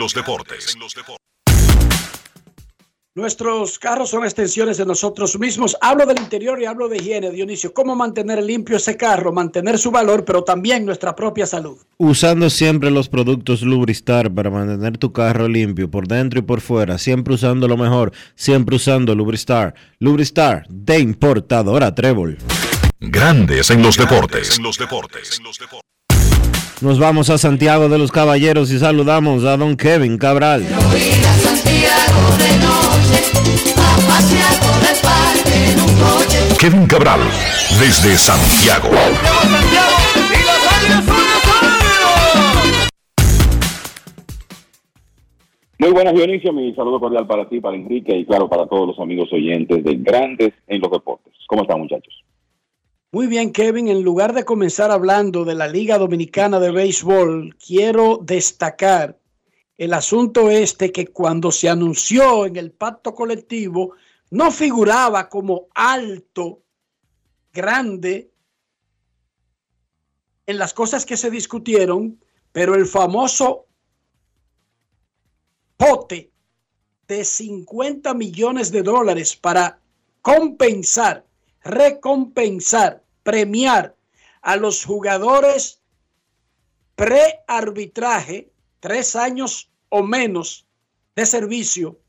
Nuestros carros son extensiones de nosotros mismos. Hablo del interior y hablo de higiene, Dionisio. ¿Cómo mantener limpio ese carro? Mantener su valor, pero también nuestra propia salud. Usando siempre los productos Lubristar para mantener tu carro limpio por dentro y por fuera. Siempre usando lo mejor. Siempre usando Lubristar. Lubristar de importadora Trébol. Grandes en los deportes. Nos vamos a Santiago de los Caballeros y saludamos a don Kevin Cabral. Kevin Cabral, desde Santiago. Muy buenas, Dionisio. Mi saludo cordial para ti, para Enrique y, claro, para todos los amigos oyentes de Grandes en los Deportes. ¿Cómo están, muchachos? Muy bien, Kevin. En lugar de comenzar hablando de la Liga Dominicana de Béisbol, quiero destacar el asunto este que cuando se anunció en el pacto colectivo no figuraba como alto, grande en las cosas que se discutieron, pero el famoso pote de 50 millones de dólares para compensar, recompensar, premiar a los jugadores pre-arbitraje, tres años o menos de servicio,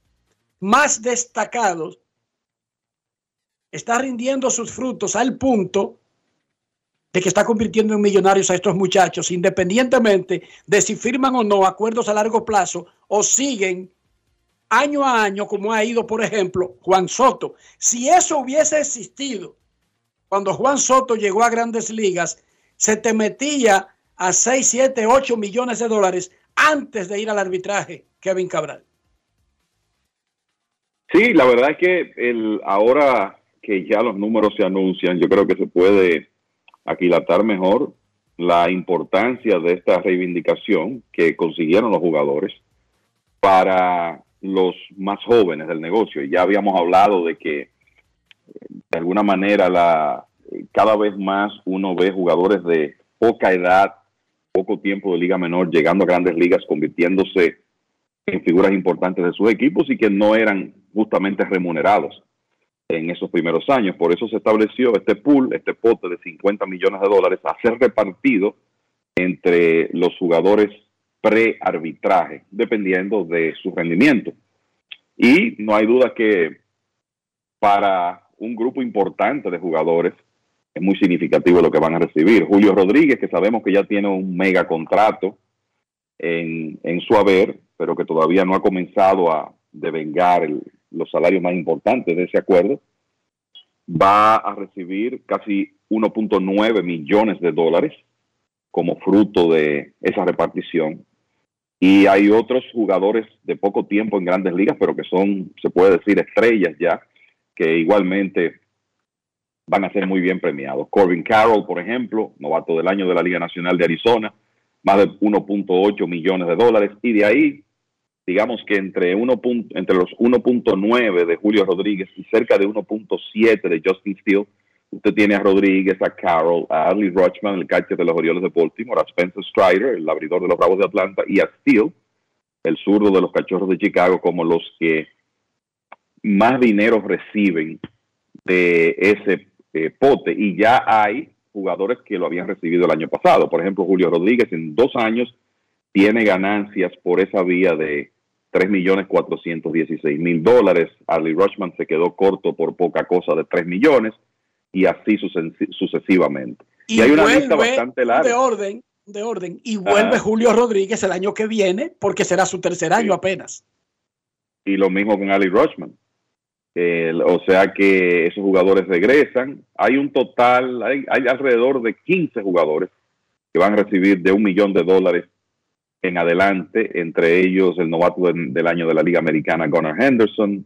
más destacados, está rindiendo sus frutos al punto de que está convirtiendo en millonarios a estos muchachos, independientemente de si firman o no acuerdos a largo plazo o siguen año a año, como ha ido, por ejemplo, Juan Soto. Si eso hubiese existido cuando Juan Soto llegó a grandes ligas, se te metía a 6, 7, 8 millones de dólares antes de ir al arbitraje, Kevin Cabral. Sí, la verdad es que el, ahora que ya los números se anuncian, yo creo que se puede aquilatar mejor la importancia de esta reivindicación que consiguieron los jugadores para los más jóvenes del negocio. Ya habíamos hablado de que de alguna manera la cada vez más uno ve jugadores de poca edad, poco tiempo de liga menor, llegando a grandes ligas, convirtiéndose en figuras importantes de sus equipos y que no eran justamente remunerados en esos primeros años. Por eso se estableció este pool, este pote de 50 millones de dólares a ser repartido entre los jugadores pre-arbitraje, dependiendo de su rendimiento. Y no hay duda que para un grupo importante de jugadores es muy significativo lo que van a recibir. Julio Rodríguez, que sabemos que ya tiene un mega contrato en, en su haber, pero que todavía no ha comenzado a devengar los salarios más importantes de ese acuerdo, va a recibir casi 1.9 millones de dólares como fruto de esa repartición. Y hay otros jugadores de poco tiempo en grandes ligas, pero que son, se puede decir, estrellas ya, que igualmente van a ser muy bien premiados. Corbin Carroll, por ejemplo, novato del año de la Liga Nacional de Arizona, más de 1.8 millones de dólares. Y de ahí digamos que entre, uno entre los 1.9 de Julio Rodríguez y cerca de 1.7 de Justin Steele, usted tiene a Rodríguez, a Carroll, a Adley Rochman, el catcher de los Orioles de Baltimore, a Spencer Strider, el abridor de los Bravos de Atlanta, y a Steele, el zurdo de los Cachorros de Chicago, como los que más dinero reciben de ese eh, pote y ya hay jugadores que lo habían recibido el año pasado. Por ejemplo, Julio Rodríguez en dos años tiene ganancias por esa vía de 3.416.000 dólares. Arlie Rushman se quedó corto por poca cosa de 3 millones y así suce- sucesivamente. Y, hay una lista bastante de larga. orden, de orden, y vuelve Ah. Julio Rodríguez el año que viene, porque será su tercer año apenas. y lo mismo con Ali Rushman. El- o sea que esos jugadores regresan. Hay un total, hay, hay alrededor de 15 jugadores que van a recibir de un millón de dólares en adelante, entre ellos el novato del, del año de la Liga Americana, Gunnar Henderson,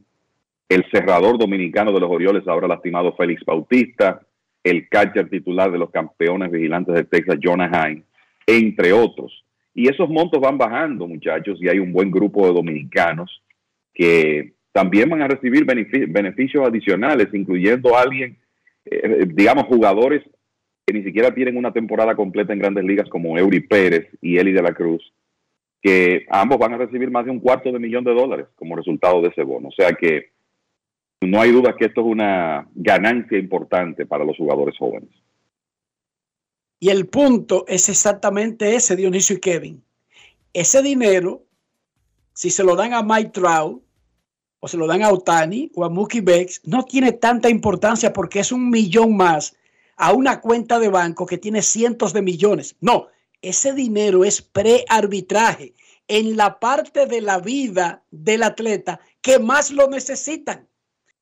el cerrador dominicano de los Orioles, ahora lastimado Félix Bautista, el catcher titular de los campeones vigilantes de Texas, Jonah Hine, entre otros. Y esos montos van bajando, muchachos, y hay un buen grupo de dominicanos que también van a recibir benefi- beneficios adicionales, incluyendo a alguien, eh, digamos, jugadores que ni siquiera tienen una temporada completa en grandes ligas como Eury Pérez y Eli de la Cruz, que ambos van a recibir más de un cuarto de millón de dólares como resultado de ese bono. O sea que no hay duda que esto es una ganancia importante para los jugadores jóvenes. Y el punto es exactamente ese, Dionisio y Kevin. Ese dinero, si se lo dan a Mike Trout, o se lo dan a Otani o a Mookie Becks, no tiene tanta importancia porque es un millón más a una cuenta de banco que tiene cientos de millones. No, ese dinero es pre-arbitraje en la parte de la vida del atleta que más lo necesitan.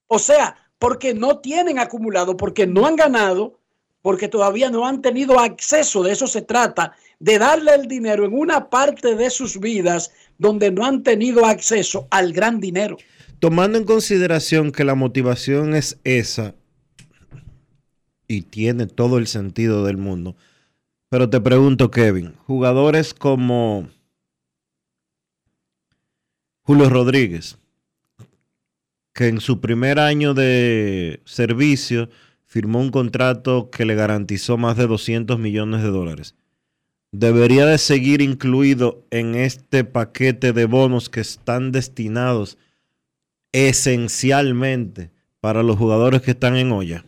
O sea, porque no tienen acumulado, porque no han ganado, porque todavía no han tenido acceso, de eso se trata, de darle el dinero en una parte de sus vidas donde no han tenido acceso al gran dinero. Tomando en consideración que la motivación es esa y tiene todo el sentido del mundo, pero te pregunto, Kevin, jugadores como Julio Rodríguez, que en su primer año de servicio firmó un contrato que le garantizó más de 200 millones de dólares. Debería de seguir incluido en este paquete de bonos que están destinados esencialmente para los jugadores que están en olla.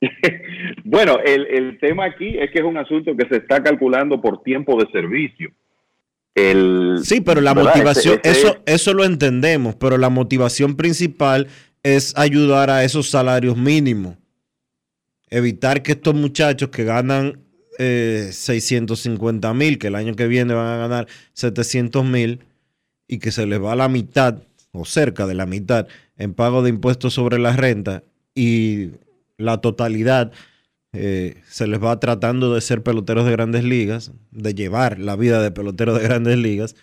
Bueno, el, el tema aquí es que es un asunto que se está calculando por tiempo de servicio. El, Sí, pero la ¿verdad? motivación, eso, eso lo entendemos, pero la motivación principal es ayudar a esos salarios mínimos. Evitar que estos muchachos que ganan eh, 650 mil, que el año que viene van a ganar 700 mil, y que se les va la mitad o cerca de la mitad en pago de impuestos sobre la renta y la totalidad eh, se les va tratando de ser peloteros de grandes ligas, de llevar la vida de peloteros de grandes ligas,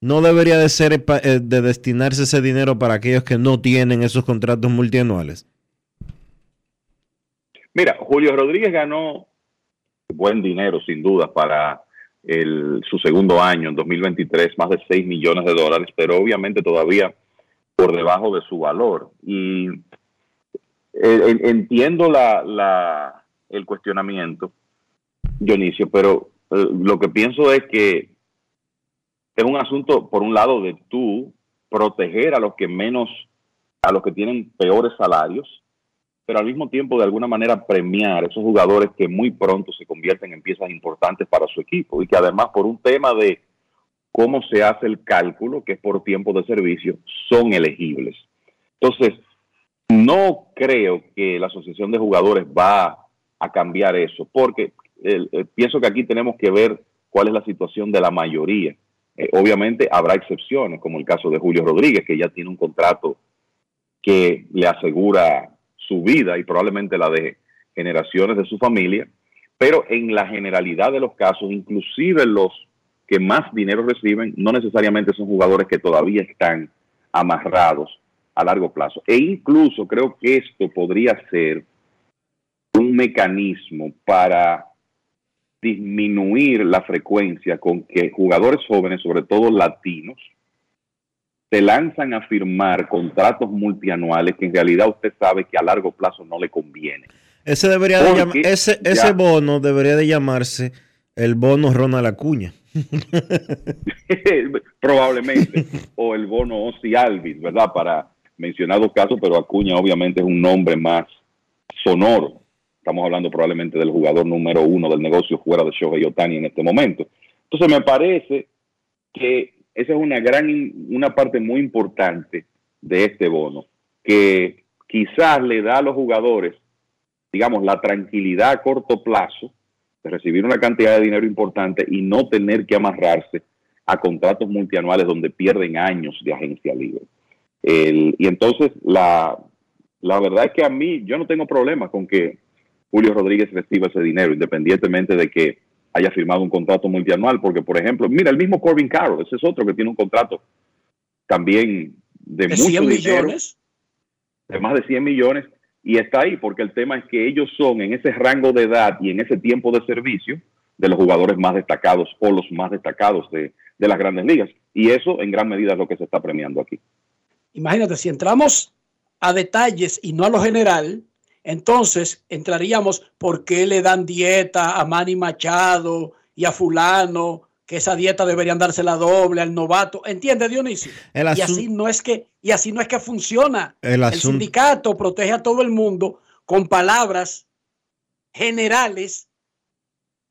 no debería de ser pa- eh, de destinarse ese dinero para aquellos que no tienen esos contratos multianuales. Mira, Julio Rodríguez ganó buen dinero, sin duda, para el- su segundo año, en 2023, más de 6 millones de dólares, pero obviamente todavía por debajo de su valor. Y eh, en- entiendo la, la- el cuestionamiento, Dionisio, pero eh, lo que pienso es que es un asunto, por un lado, de tú proteger a los que menos, a los que tienen peores salarios, pero al mismo tiempo de alguna manera premiar esos jugadores que muy pronto se convierten en piezas importantes para su equipo y que además por un tema de cómo se hace el cálculo, que es por tiempo de servicio, son elegibles. Entonces, no creo que la Asociación de Jugadores va a cambiar eso, porque eh, pienso que aquí tenemos que ver cuál es la situación de la mayoría. Eh, obviamente habrá excepciones, como el caso de Julio Rodríguez, que ya tiene un contrato que le asegura su vida y probablemente la de generaciones de su familia, pero en la generalidad de los casos, inclusive los que más dinero reciben, no necesariamente son jugadores que todavía están amarrados a largo plazo. E incluso creo que esto podría ser un mecanismo para disminuir la frecuencia con que jugadores jóvenes, sobre todo latinos, se lanzan a firmar contratos multianuales que en realidad usted sabe que a largo plazo no le conviene. Ese debería de llam- ese, ese bono debería de llamarse el bono Ronald Acuña. Probablemente. o el bono Ozzy Alvis, ¿verdad? Para, mencionados casos, pero Acuña obviamente es un nombre más sonoro. Estamos hablando probablemente del jugador número uno del negocio fuera de Shohei Otani en este momento. Entonces me parece que esa es una gran, una parte muy importante de este bono, que quizás le da a los jugadores, digamos, la tranquilidad a corto plazo de recibir una cantidad de dinero importante y no tener que amarrarse a contratos multianuales donde pierden años de agencia libre. Y entonces la, la verdad es que a mí yo no tengo problema con que Julio Rodríguez reciba ese dinero, independientemente de que haya firmado un contrato multianual, porque por ejemplo, mira, el mismo Corbin Carroll, ese es otro que tiene un contrato también de, De mucho 100 dinero, millones. de más de 100 millones, y está ahí porque el tema es que ellos son en ese rango de edad y en ese tiempo de servicio de los jugadores más destacados o los más destacados de, de las grandes ligas. Y eso en gran medida es lo que se está premiando aquí. Imagínate, si entramos a detalles y no a lo general, entonces entraríamos por qué le dan dieta a Manny Machado y a fulano, que esa dieta deberían dársela doble al novato. ¿Entiende, Dionisio? El y así no es que y así no es que funciona. El sindicato protege a todo el mundo con palabras generales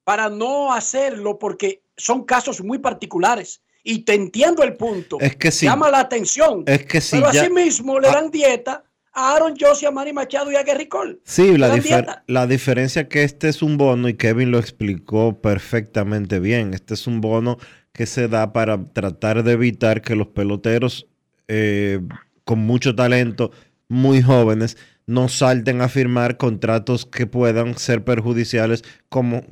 para no hacerlo porque son casos muy particulares. Y te entiendo el punto. Es que sí. Llama la atención. Es que sí, Pero ya- así mismo le dan dieta a Aaron Josie, a Manny Machado y a Gary Cole. Sí, la, difer- la diferencia es que este es un bono y Kevin lo explicó perfectamente bien. Este es un bono que se da para tratar de evitar que los peloteros eh, con mucho talento, muy jóvenes, no salten a firmar contratos que puedan ser perjudiciales como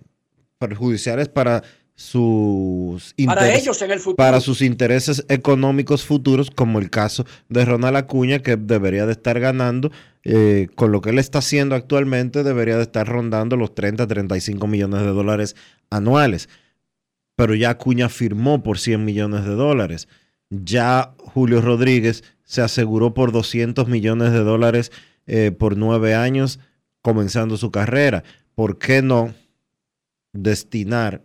perjudiciales para sus Para ellos en el futuro. para sus intereses económicos futuros, como el caso de Ronald Acuña, que debería de estar ganando, eh, con lo que él está haciendo actualmente, debería de estar rondando los 30, 35 millones de dólares anuales. Pero ya Acuña firmó por 100 millones de dólares. Ya Julio Rodríguez se aseguró por 200 millones de dólares eh, por nueve años comenzando su carrera. ¿Por qué no destinar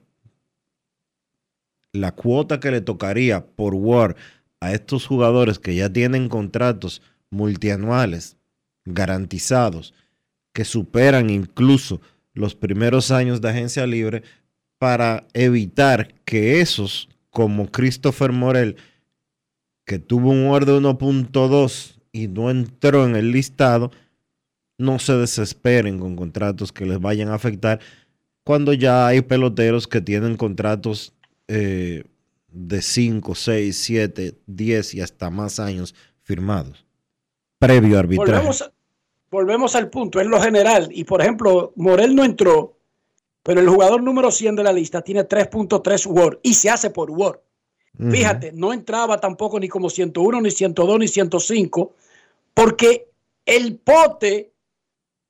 la cuota que le tocaría por Word a estos jugadores que ya tienen contratos multianuales garantizados, que superan incluso los primeros años de agencia libre, para evitar que esos, como Christopher Morel, que tuvo un Word de 1.2 y no entró en el listado, no se desesperen con contratos que les vayan a afectar cuando ya hay peloteros que tienen contratos eh, de 5, 6, 7, 10 y hasta más años firmados. Previo arbitraje. Volvemos, a- volvemos al punto, es lo general. Y por ejemplo, Morel no entró, pero el jugador número 100 de la lista tiene 3.3 Word y se hace por Word. Ujú. Fíjate, no entraba tampoco ni como 101, ni 102, ni 105, porque el pote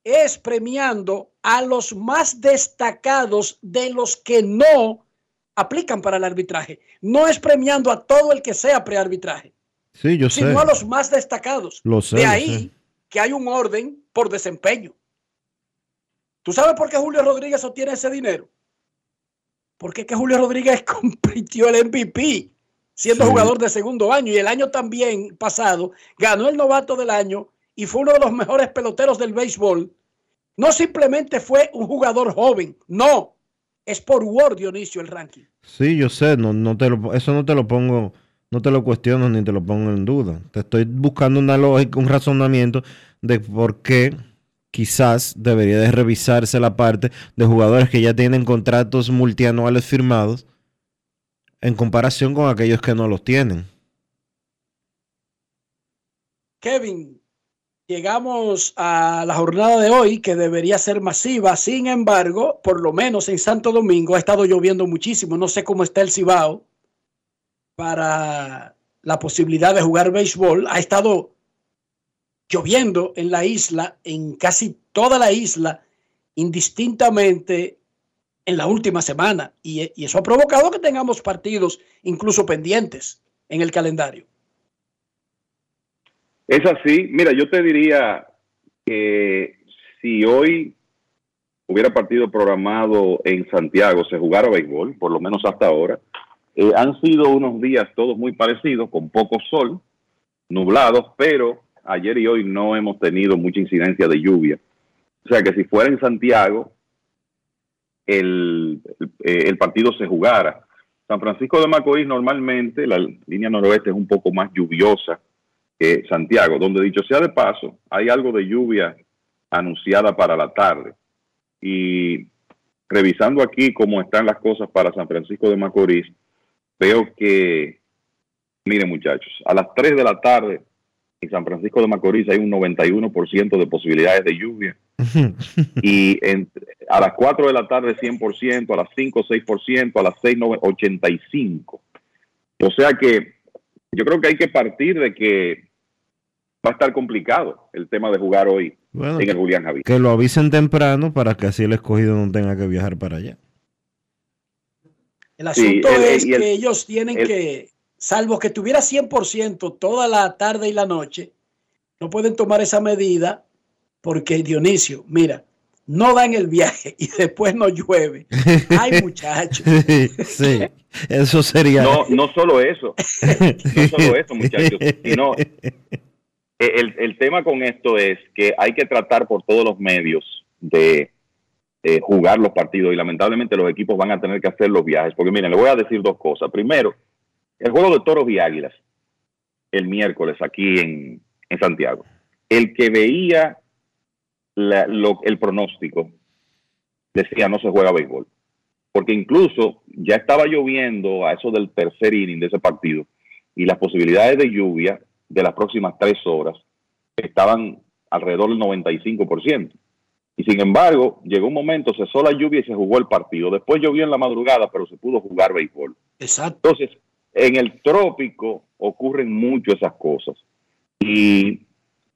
es premiando a los más destacados de los que no aplican para el arbitraje. No es premiando a todo el que sea prearbitraje, Sí, yo sé. sino a los más destacados. Lo sé, de ahí sé. que hay un orden por desempeño. ¿Tú sabes por qué Julio Rodríguez obtiene ese dinero? Porque es que Julio Rodríguez compitió el MVP siendo Sí. jugador de segundo año y el año también pasado ganó el novato del año y fue uno de los mejores peloteros del béisbol. No simplemente fue un jugador joven, no, es por Word Dionisio el ranking. Sí, yo sé, no, no te lo, eso no te lo pongo, no te lo cuestiono ni te lo pongo en duda. Te estoy buscando una lógica, un razonamiento de por qué quizás debería de revisarse la parte de jugadores que ya tienen contratos multianuales firmados en comparación con aquellos que no los tienen. Kevin, llegamos a la jornada de hoy que debería ser masiva. Sin embargo, por lo menos en Santo Domingo ha estado lloviendo muchísimo. No sé cómo está el Cibao para la posibilidad de jugar béisbol. Ha estado lloviendo en la isla, en casi toda la isla, indistintamente en la última semana. Y, y eso ha provocado que tengamos partidos incluso pendientes en el calendario. Es así. Mira, yo te diría que si hoy hubiera partido programado en Santiago, se jugara béisbol, por lo menos hasta ahora, eh, han sido unos días todos muy parecidos, con poco sol, nublados, pero ayer y hoy no hemos tenido mucha incidencia de lluvia. O sea que si fuera en Santiago, el, el, eh, el partido se jugara. San Francisco de Macorís normalmente la línea noroeste es un poco más lluviosa Santiago, donde dicho sea de paso, hay algo de lluvia anunciada para la tarde. Y revisando aquí cómo están las cosas para San Francisco de Macorís, veo que, miren muchachos, a las 3 de la tarde en San Francisco de Macorís hay un 91% de posibilidades de lluvia. y a las 4 de la tarde 100%, a las 5 6%, a las 6 nove- 85%. O sea que yo creo que hay que partir de que va a estar complicado el tema de jugar hoy Bueno, en el Julián Javier. Que lo avisen temprano para que así el escogido no tenga que viajar para allá. El Sí, asunto el- es el- que ellos tienen el- que, salvo que tuviera 100% toda la tarde y la noche, no pueden tomar esa medida porque Dionisio, mira, no dan el viaje y después no llueve. Ay, muchachos. sí, eso sería. No, no solo eso, no solo eso, muchachos, sino el, el tema con esto es que hay que tratar por todos los medios de eh, jugar los partidos y lamentablemente los equipos van a tener que hacer los viajes. Porque miren, le voy a decir dos cosas. Primero, el juego de toros y águilas el miércoles aquí en, en Santiago. El que veía la- lo- el pronóstico decía no se juega béisbol. Porque incluso ya estaba lloviendo a eso del tercer inning de ese partido y las posibilidades de lluvia de las próximas tres horas estaban alrededor del 95%. Y sin embargo, llegó un momento, cesó la lluvia y se jugó el partido. Después llovió en la madrugada, pero se pudo jugar béisbol. Exacto. Entonces, en el trópico ocurren mucho esas cosas. Y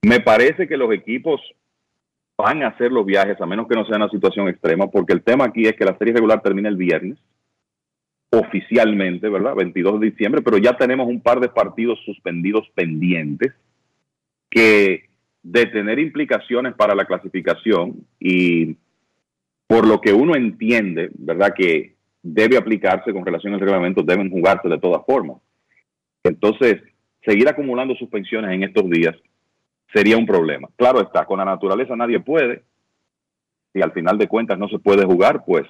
me parece que los equipos van a hacer los viajes, a menos que no sea una situación extrema, porque el tema aquí es que la serie regular termina el viernes, oficialmente, ¿verdad? 22 de diciembre, pero ya tenemos un par de partidos suspendidos pendientes que de tener implicaciones para la clasificación y por lo que uno entiende, ¿verdad? Que debe aplicarse con relación al reglamento, deben jugarse de todas formas. Entonces, seguir acumulando suspensiones en estos días sería un problema. Claro está, con la naturaleza nadie puede. Si al final de cuentas no se puede jugar, pues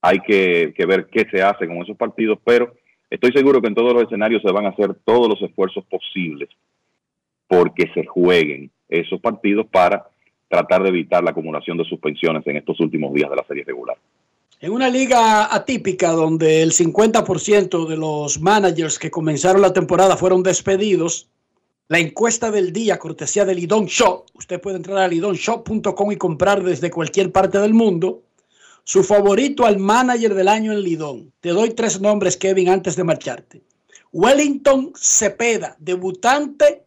hay que, ver qué se hace con esos partidos, pero estoy seguro que en todos los escenarios se van a hacer todos los esfuerzos posibles porque se jueguen esos partidos para tratar de evitar la acumulación de suspensiones en estos últimos días de la serie regular. En una liga atípica donde el 50% de los managers que comenzaron la temporada fueron despedidos, la encuesta del día, cortesía de Lidon Shop, usted puede entrar a lidonshop.com y comprar desde cualquier parte del mundo, su favorito al manager del año en Lidón. Te doy tres nombres, Kevin, antes de marcharte. Wellington Cepeda, debutante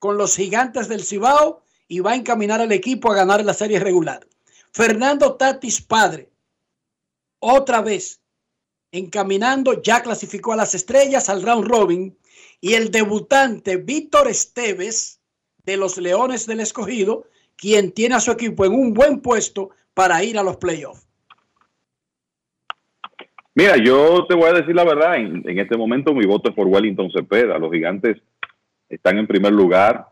con los gigantes del Cibao y va a encaminar al equipo a ganar la serie regular. Fernando Tatis, padre, otra vez encaminando, ya clasificó a las estrellas al round robin y el debutante Víctor Esteves de los Leones del Escogido, quien tiene a su equipo en un buen puesto para ir a los playoffs. Mira, yo te voy a decir la verdad, en, este momento mi voto es por Wellington Cepeda. Los gigantes están en primer lugar.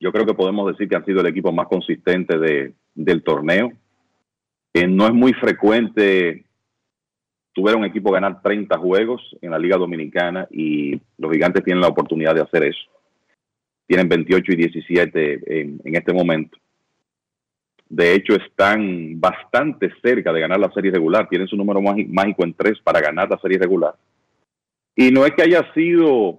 Yo creo que podemos decir que han sido el equipo más consistente de, del torneo. Eh, no es muy frecuente tuviera un equipo ganar 30 juegos en la Liga Dominicana y los gigantes tienen la oportunidad de hacer eso. Tienen 28 y 17 en, en este momento. De hecho, están bastante cerca de ganar la serie regular. Tienen su número mági- mágico en tres para ganar la serie regular. Y no es que haya sido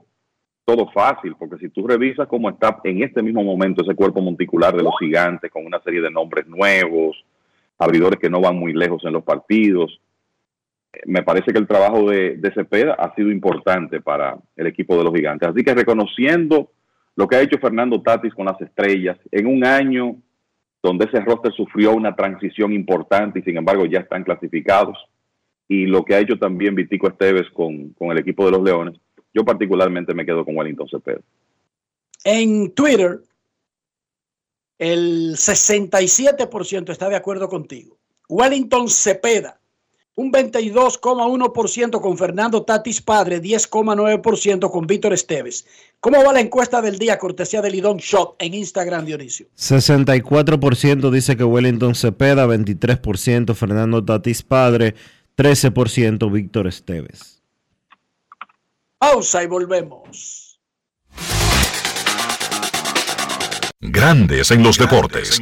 todo fácil, porque si tú revisas cómo está en este mismo momento ese cuerpo monticular de los gigantes, con una serie de nombres nuevos, abridores que no van muy lejos en los partidos, me parece que el trabajo de, de Cepeda ha sido importante para el equipo de los gigantes. Así que reconociendo lo que ha hecho Fernando Tatis con las estrellas, en un año donde ese roster sufrió una transición importante y sin embargo ya están clasificados, y lo que ha hecho también Vitico Esteves con, con el equipo de los Leones, yo particularmente me quedo con Wellington Cepeda. En Twitter, el 67% está de acuerdo contigo. Wellington Cepeda, un 22,1% con Fernando Tatis Padre, 10,9% con Víctor Esteves. ¿Cómo va la encuesta del día, cortesía de Lidón Shot en Instagram, Dionisio? 64% dice que Wellington Cepeda, 23% Fernando Tatis Padre, 13% Víctor Esteves. Pausa y volvemos. Grandes en los deportes.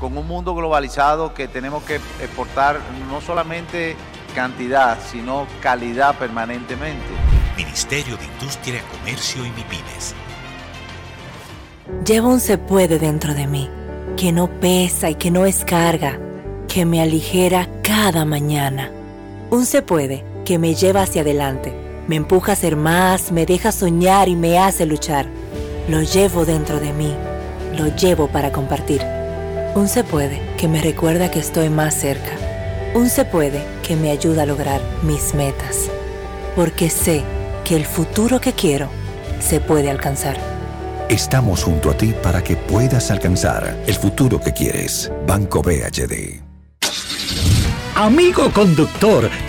con un mundo globalizado que tenemos que exportar no solamente cantidad, sino calidad permanentemente. Ministerio de Industria, Comercio y MIPINES. Llevo un se puede dentro de mí, que no pesa y que no es carga, que me aligera cada mañana. Un se puede que me lleva hacia adelante, me empuja a ser más, me deja soñar y me hace luchar. Lo llevo dentro de mí, lo llevo para compartir. Un se puede que me recuerda que estoy más cerca. Un se puede que me ayuda a lograr mis metas. Porque sé que el futuro que quiero se puede alcanzar. Estamos junto a ti para que puedas alcanzar el futuro que quieres. Banco BHD. Amigo conductor,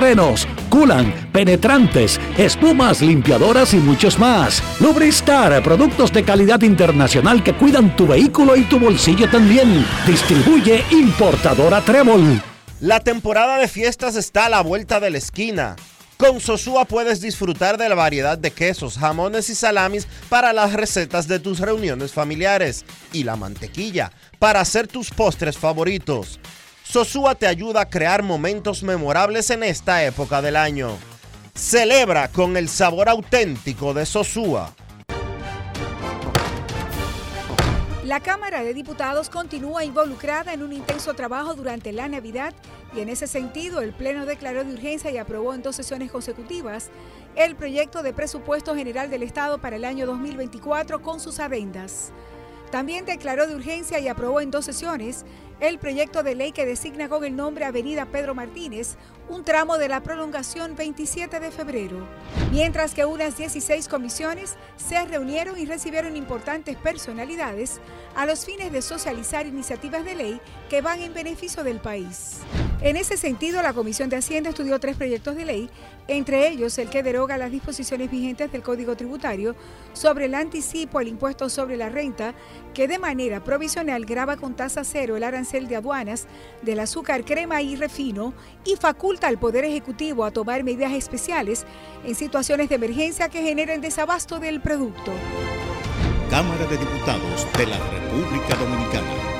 frenos, culan, penetrantes, espumas, limpiadoras y muchos más. Lubristar, productos de calidad internacional que cuidan tu vehículo y tu bolsillo también. Distribuye importadora Trébol. La temporada de fiestas está a la vuelta de la esquina. Con Sosúa puedes disfrutar de la variedad de quesos, jamones y salamis para las recetas de tus reuniones familiares y la mantequilla para hacer tus postres favoritos. Sosúa te ayuda a crear momentos memorables en esta época del año. Celebra con el sabor auténtico de Sosúa. La Cámara de Diputados continúa involucrada en un intenso trabajo durante la Navidad y en ese sentido el Pleno declaró de urgencia y aprobó en dos sesiones consecutivas el proyecto de presupuesto general del Estado para el año 2024 con sus adendas. También declaró de urgencia y aprobó en dos sesiones el proyecto de ley que designa con el nombre Avenida Pedro Martínez un tramo de la prolongación 27 de febrero, mientras que unas 16 comisiones se reunieron y recibieron importantes personalidades a los fines de socializar iniciativas de ley que van en beneficio del país. En ese sentido, la Comisión de Hacienda estudió tres proyectos de ley, entre ellos el que deroga las disposiciones vigentes del Código Tributario sobre el anticipo al impuesto sobre la renta, que de manera provisional graba con tasa cero el arancel de aduanas del azúcar, crema y refino y faculta al Poder Ejecutivo a tomar medidas especiales en situaciones de emergencia que generen desabasto del producto. Cámara de Diputados de la República Dominicana.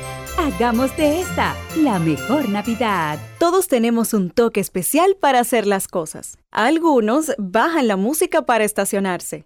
Hagamos de esta la mejor Navidad. Todos tenemos un toque especial para hacer las cosas. Algunos bajan la música para estacionarse.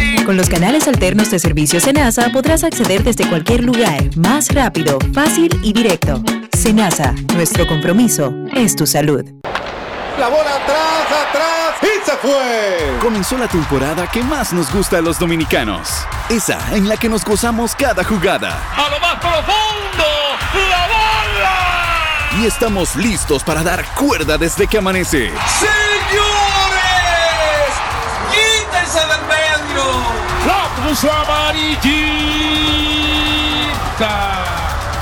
Con los canales alternos de servicio Senasa podrás acceder desde cualquier lugar, más rápido, fácil y directo. Senasa, nuestro compromiso es tu salud. La bola atrás, atrás y se fue. Comenzó la temporada que más nos gusta a los dominicanos. Esa en la que nos gozamos cada jugada. A lo más profundo, la bola. Y estamos listos para dar cuerda desde que amanece. ¡Señores! Puso amarillita.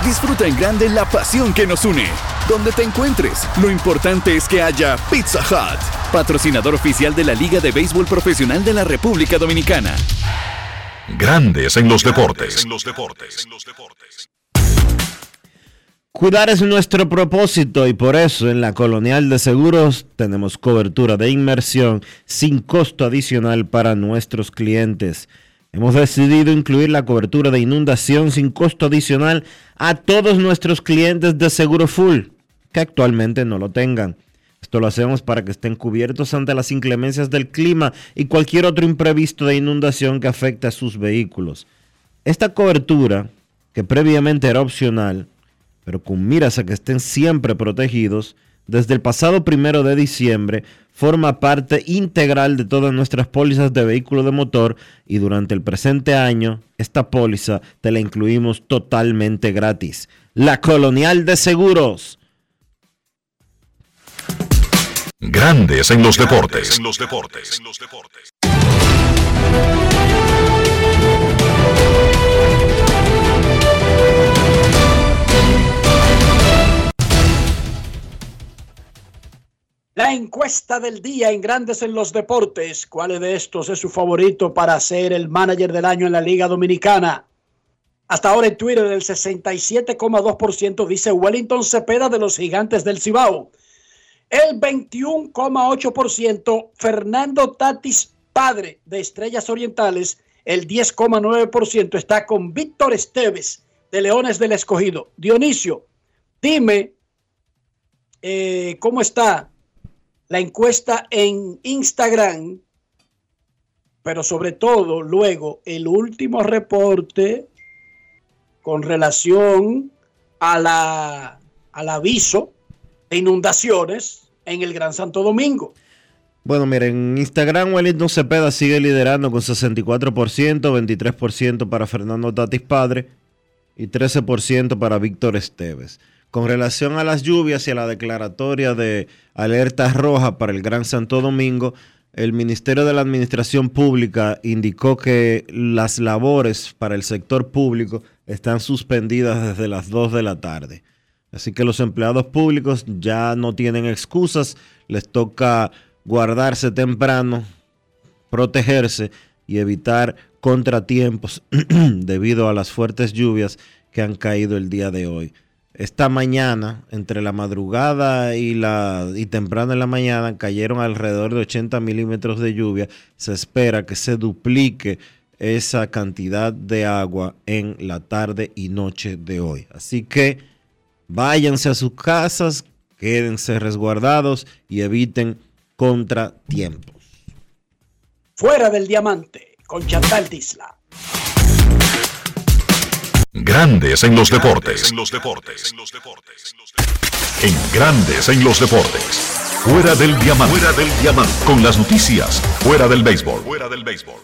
Disfruta en grande la pasión que nos une. Donde te encuentres, lo importante es que haya Pizza Hut, patrocinador oficial de la Liga de Béisbol Profesional de la República Dominicana. Grandes en los deportes. Cuidar es nuestro propósito y por eso en la Colonial de Seguros tenemos cobertura de inmersión sin costo adicional para nuestros clientes. Hemos decidido incluir la cobertura de inundación sin costo adicional a todos nuestros clientes de Seguro Full que actualmente no lo tengan. Esto lo hacemos para que estén cubiertos ante las inclemencias del clima y cualquier otro imprevisto de inundación que afecte a sus vehículos. Esta cobertura, que previamente era opcional, pero con miras a que estén siempre protegidos, desde el pasado primero de diciembre forma parte integral de todas nuestras pólizas de vehículo de motor y durante el presente año esta póliza te la incluimos totalmente gratis. La Colonial de Seguros. Grandes en los deportes. La encuesta del día en Grandes en los Deportes. ¿Cuál de estos es su favorito para ser el manager del año en la Liga Dominicana? Hasta ahora en Twitter el 67,2% dice Wellington Cepeda de los Gigantes del Cibao. El 21,8% Fernando Tatis Padre de Estrellas Orientales. El 10,9% está con Víctor Esteves de Leones del Escogido. Dionisio, dime eh, cómo está la encuesta en Instagram, pero sobre todo luego el último reporte con relación a la, al aviso de inundaciones en el Gran Santo Domingo. Bueno, miren, en Instagram Wellington Cepeda sigue liderando con 64%, 23% para Fernando Tatis Padre y 13% para Víctor Esteves. Con relación a las lluvias y a la declaratoria de alerta roja para el Gran Santo Domingo, el Ministerio de la Administración Pública indicó que las labores para el sector público están suspendidas desde las 2 de la tarde. Así que los empleados públicos ya no tienen excusas, les toca guardarse temprano, protegerse y evitar contratiempos debido a las fuertes lluvias que han caído el día de hoy. Esta mañana, entre la madrugada y, la, y temprano en la mañana, cayeron alrededor de 80 milímetros de lluvia. Se espera que se duplique esa cantidad de agua en la tarde y noche de hoy. Así que váyanse a sus casas, quédense resguardados y eviten contratiempos. Fuera del diamante con Chantal Disla. Grandes en los deportes. En Grandes en los deportes. Fuera del diamante. Fuera del diamante. Con las noticias. Fuera del béisbol. Fuera del béisbol.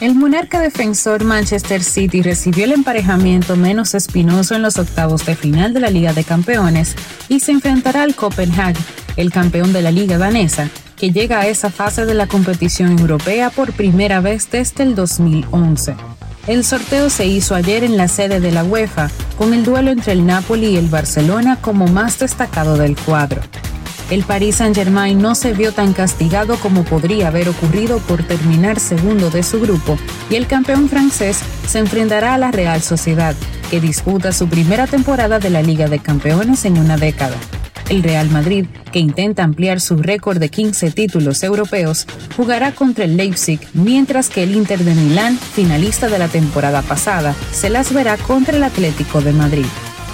El monarca defensor Manchester City recibió el emparejamiento menos espinoso en los octavos de final de la Liga de Campeones y se enfrentará al Copenhague, el campeón de la Liga danesa, que llega a esa fase de la competición europea por primera vez desde el 2011. El sorteo se hizo ayer en la sede de la UEFA, con el duelo entre el Napoli y el Barcelona como más destacado del cuadro. El Paris Saint-Germain no se vio tan castigado como podría haber ocurrido por terminar segundo de su grupo y el campeón francés se enfrentará a la Real Sociedad, que disputa su primera temporada de la Liga de Campeones en una década. El Real Madrid, que intenta ampliar su récord de 15 títulos europeos, jugará contra el Leipzig, mientras que el Inter de Milán, finalista de la temporada pasada, se las verá contra el Atlético de Madrid.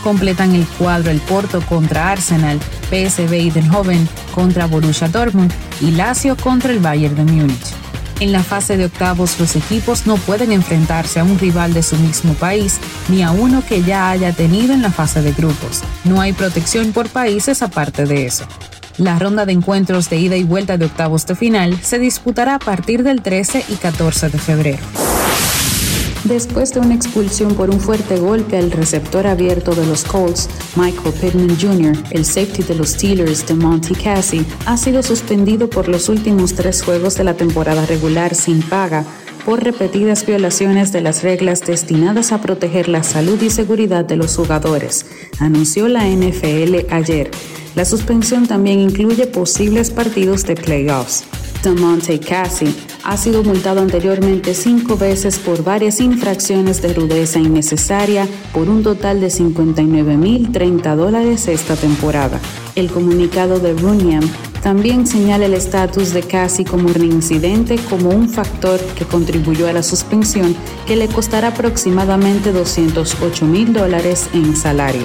Completan el cuadro el Porto contra Arsenal, PSV Eindhoven contra Borussia Dortmund y Lazio contra el Bayern de Múnich. En la fase de octavos los equipos no pueden enfrentarse a un rival de su mismo país ni a uno que ya haya tenido en la fase de grupos. No hay protección por países aparte de eso. La ronda de encuentros de ida y vuelta de octavos de final se disputará a partir del 13 y 14 de febrero. Después de una expulsión por un fuerte golpe al receptor abierto de los Colts, Michael Pittman Jr., el safety de los Steelers de Monty Cassie, ha sido suspendido por los últimos tres juegos de la temporada regular sin paga por repetidas violaciones de las reglas destinadas a proteger la salud y seguridad de los jugadores, anunció la NFL ayer. La suspensión también incluye posibles partidos de playoffs. Monte Cassie ha sido multado anteriormente cinco veces por varias infracciones de rudeza innecesaria por un total de 59.030 dólares esta temporada. El comunicado de Runiam también señala el estatus de Cassie como reincidente como un factor que contribuyó a la suspensión que le costará aproximadamente 208 mil dólares en salario.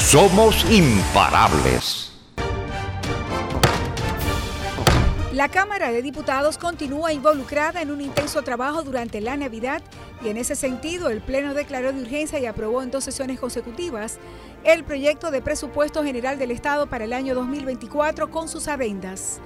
somos imparables. La Cámara de Diputados continúa involucrada en un intenso trabajo durante la Navidad y en ese sentido el Pleno declaró de urgencia y aprobó en dos sesiones consecutivas el proyecto de presupuesto general del Estado para el año 2024 con sus adendas.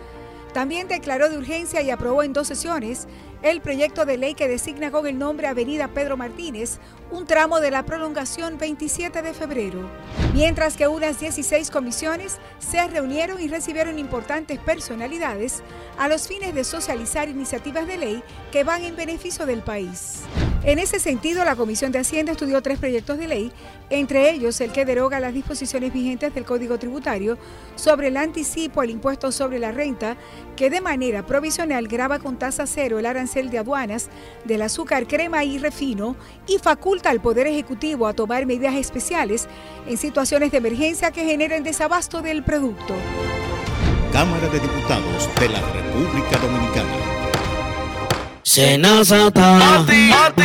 También declaró de urgencia y aprobó en dos sesiones el proyecto de ley que designa con el nombre Avenida Pedro Martínez un tramo de la prolongación 27 de febrero. Mientras que unas 16 comisiones se reunieron y recibieron importantes personalidades a los fines de socializar iniciativas de ley que van en beneficio del país. En ese sentido, la Comisión de Hacienda estudió tres proyectos de ley, entre ellos el que deroga las disposiciones vigentes del Código Tributario sobre el anticipo al impuesto sobre la renta, que de manera provisional graba con tasa cero el arancel de aduanas del azúcar, crema y refino y faculta al Poder Ejecutivo a tomar medidas especiales en situaciones de emergencia que generen desabasto del producto. Cámara de Diputados de la República Dominicana. Senazata. Pati, pati,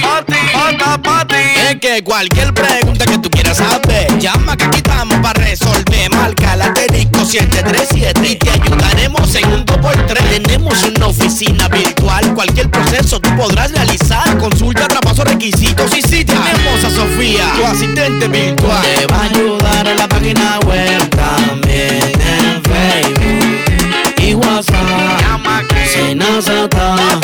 pati, pati, pati. Es que cualquier pregunta que tú quieras saber, llama que aquí estamos para resolver. Marca la técnico 737 y te ayudaremos en un 2x3. Tenemos una oficina virtual, cualquier proceso tú podrás realizar. Consulta, traspaso, requisitos y si tenemos a Sofía, tu asistente virtual. Te va a ayudar en la página web también en Facebook y WhatsApp. Senazata.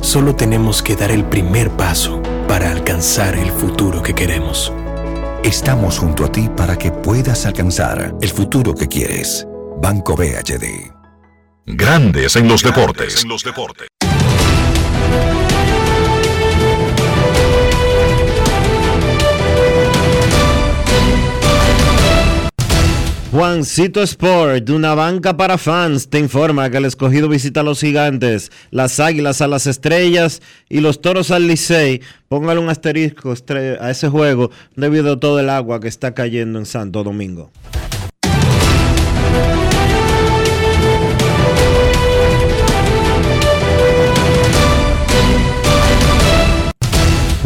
Solo tenemos que dar el primer paso para alcanzar el futuro que queremos. Estamos junto a ti para que puedas alcanzar el futuro que quieres. Banco BHD. Grandes en los deportes. En los deportes. Juancito Sport, una banca para fans, te informa que el escogido visita a los gigantes, las águilas a las estrellas y los toros al Licey. Póngale un asterisco a ese juego debido a todo el agua que está cayendo en Santo Domingo.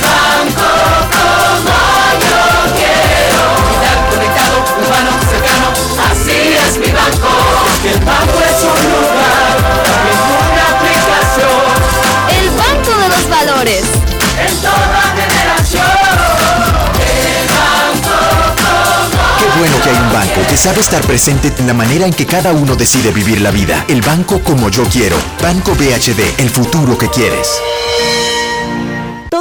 Banco como yo quiero. Estar conectado, humano, cercano, así es mi banco. Que el banco es un lugar, es una aplicación. El banco de los valores. En toda generación. El banco sabe estar presente en la manera en que cada uno decide vivir la vida. El banco como yo quiero. Banco BHD, el futuro que quieres.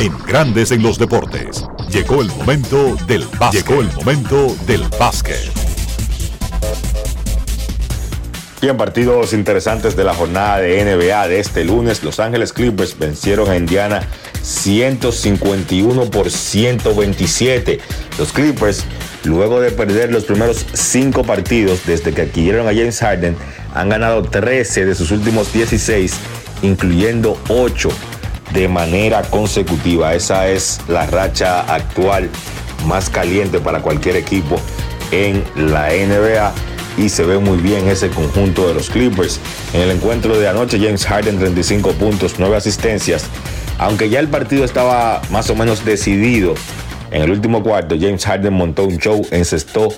En Grandes en los Deportes. Llegó el momento del básquet. Llegó el momento del básquet. Bien, partidos interesantes de la jornada de NBA de este lunes. Los Ángeles Clippers vencieron a Indiana 151 por 127. Los Clippers, luego de perder los primeros cinco partidos desde que adquirieron a James Harden, han ganado 13 de sus últimos 16, incluyendo 8 de manera consecutiva. Esa es la racha actual más caliente para cualquier equipo en la NBA y se ve muy bien ese conjunto de los Clippers. En el encuentro de anoche, James Harden 35 puntos, 9 asistencias. Aunque ya el partido estaba más o menos decidido, en el último cuarto James Harden montó un show, encestó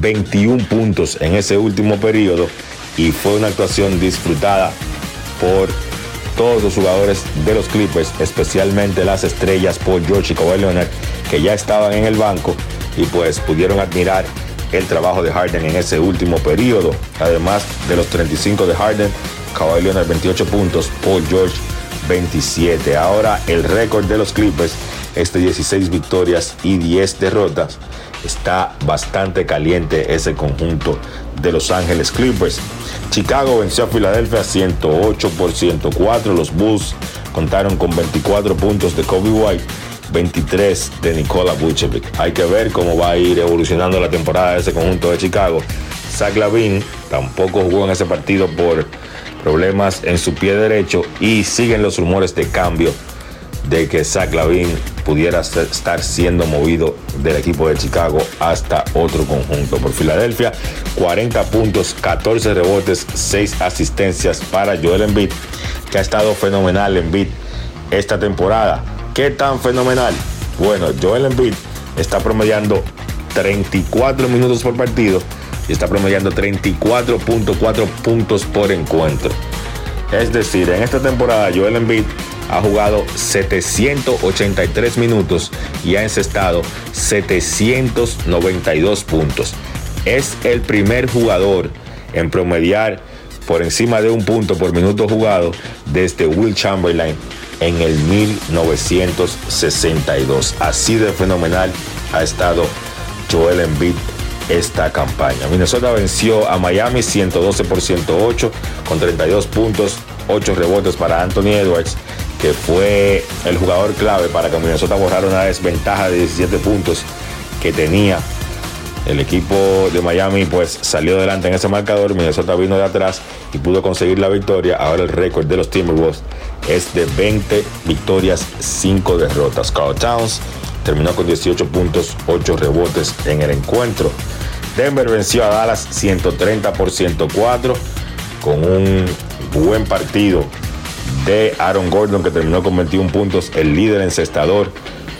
21 puntos en ese último periodo y fue una actuación disfrutada por todos los jugadores de los Clippers, especialmente las estrellas Paul George y Kawhi Leonard, que ya estaban en el banco y pues pudieron admirar el trabajo de Harden en ese último periodo. Además de los 35 de Harden, Kawhi Leonard 28 puntos, Paul George 27. Ahora el récord de los Clippers es de 16 victorias y 10 derrotas. Está bastante caliente ese conjunto de Los Ángeles Clippers. Chicago venció a Filadelfia 108 por 104. Los Bulls contaron con 24 puntos de Kobe White, 23 de Nikola Vucevic. Hay que ver cómo va a ir evolucionando la temporada de ese conjunto de Chicago. Zach Lavin tampoco jugó en ese partido por problemas en su pie derecho y siguen los rumores de cambio de que Zach Lavin pudiera estar siendo movido del equipo de Chicago hasta otro conjunto. Por Filadelfia, 40 puntos, 14 rebotes, 6 asistencias para Joel Embiid, que ha estado fenomenal Embiid esta temporada. ¿Qué tan fenomenal? Bueno, Joel Embiid está promediando 34 minutos por partido y está promediando 34.4 puntos por encuentro. Es decir, en esta temporada Joel Embiid ha jugado 783 minutos y ha encestado 792 puntos. Es el primer jugador en promediar por encima de un punto por minuto jugado desde Will Chamberlain en el 1962. Así de fenomenal ha estado Joel Embiid esta campaña. Minnesota venció a Miami 112 por 108 con 32 puntos, 8 rebotes para Anthony Edwards, que fue el jugador clave para que Minnesota borrara una desventaja de 17 puntos que tenía. El equipo de Miami pues salió adelante en ese marcador, Minnesota vino de atrás y pudo conseguir la victoria. Ahora el récord de los Timberwolves es de 20 victorias, 5 derrotas. Carl Towns terminó con 18 puntos, 8 rebotes en el encuentro. Denver venció a Dallas 130 por 104 con un buen partido de Aaron Gordon que terminó con 21 puntos. El líder encestador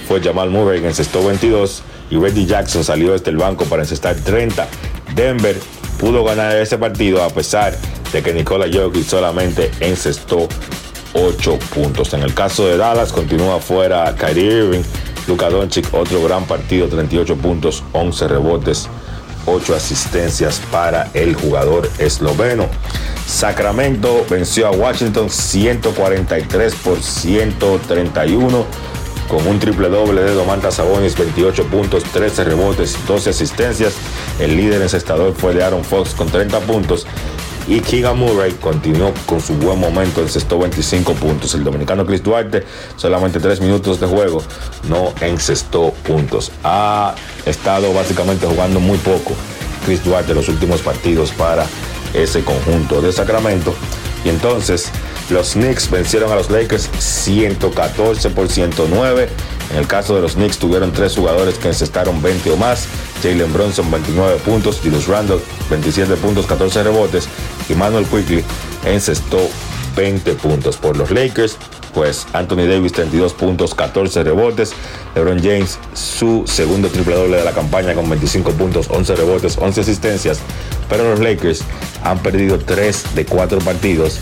fue Jamal Murray que encestó 22 y Reggie Jackson salió desde el banco para encestar 30. Denver pudo ganar ese partido a pesar de que Nikola Jokic solamente encestó 8 puntos. En el caso de Dallas continúa fuera Kyrie Irving Luka Doncic, otro gran partido, 38 puntos, 11 rebotes, 8 asistencias para el jugador esloveno. Sacramento venció a Washington 143 por 131 con un triple doble de Domantas Sabonis, 28 puntos, 13 rebotes, 12 asistencias. El líder encestador fue de Aaron Fox con 30 puntos y Keegan Murray continuó con su buen momento, encestó 25 puntos. El dominicano Chris Duarte, solamente 3 minutos de juego, no encestó puntos. Ha estado básicamente jugando muy poco Chris Duarte los últimos partidos para ese conjunto de Sacramento. Y entonces los Knicks vencieron a los Lakers 114 por 109. En el caso de los Knicks tuvieron tres jugadores que encestaron 20 o más. Jalen Bronson 29 puntos, Julius Randle 27 puntos, 14 rebotes y Manuel Quickly encestó 20 puntos por los Lakers. Pues Anthony Davis 32 puntos, 14 rebotes. LeBron James su segundo triple doble de la campaña con 25 puntos, 11 rebotes, 11 asistencias. Pero los Lakers han perdido 3 de 4 partidos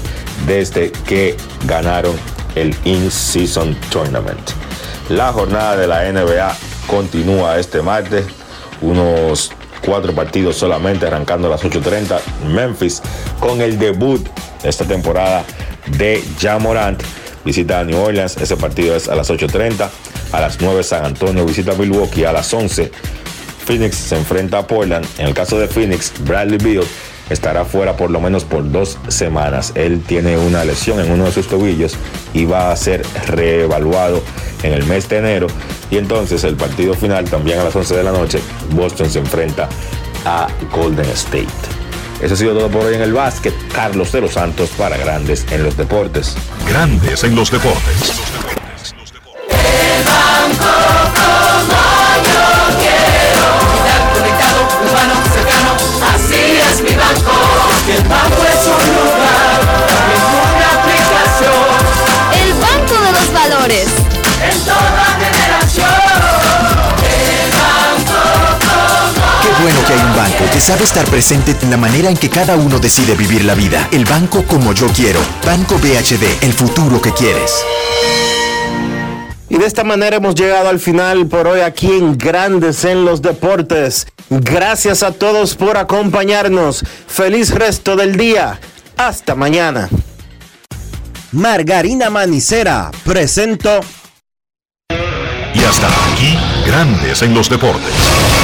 desde que ganaron el In-Season Tournament. La jornada de la NBA continúa este martes. Unos cuatro partidos solamente, arrancando a las 8.30. Memphis con el debut de esta temporada de Jamorant. Visita a New Orleans, ese partido es a las 8.30. A las 9 San Antonio visita a Milwaukee. A las 11 Phoenix se enfrenta a Portland. En el caso de Phoenix, Bradley Beal estará fuera por lo menos por dos semanas. Él tiene una lesión en uno de sus tobillos y va a ser reevaluado en el mes de enero. Y entonces el partido final, también a las 11 de la noche, Boston se enfrenta a Golden State. Eso ha sido todo por hoy en el básquet. Carlos de los Santos para Grandes en los Deportes. Grandes en los Deportes. Así es mi banco, que el banco es un lugar, es una aplicación. El Banco de los Valores. En toda bueno que hay un banco que sabe estar presente en la manera en que cada uno decide vivir la vida. El banco como yo quiero. Banco BHD, el futuro que quieres. Y de esta manera hemos llegado al final por hoy aquí en Grandes en los Deportes. Gracias a todos por acompañarnos. Feliz resto del día. Hasta mañana. Margarina Manicera presento. Y hasta aquí, Grandes en los Deportes.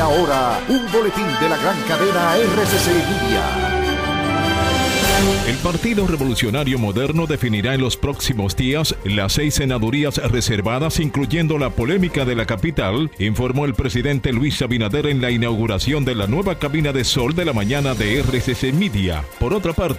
Ahora, un boletín de la gran cadena RCC Media. El Partido Revolucionario Moderno definirá en los próximos días las seis senadurías reservadas, incluyendo la polémica de la capital, informó el presidente Luis Abinader en la inauguración de la nueva cabina de sol de la mañana de RCC Media. Por otra parte,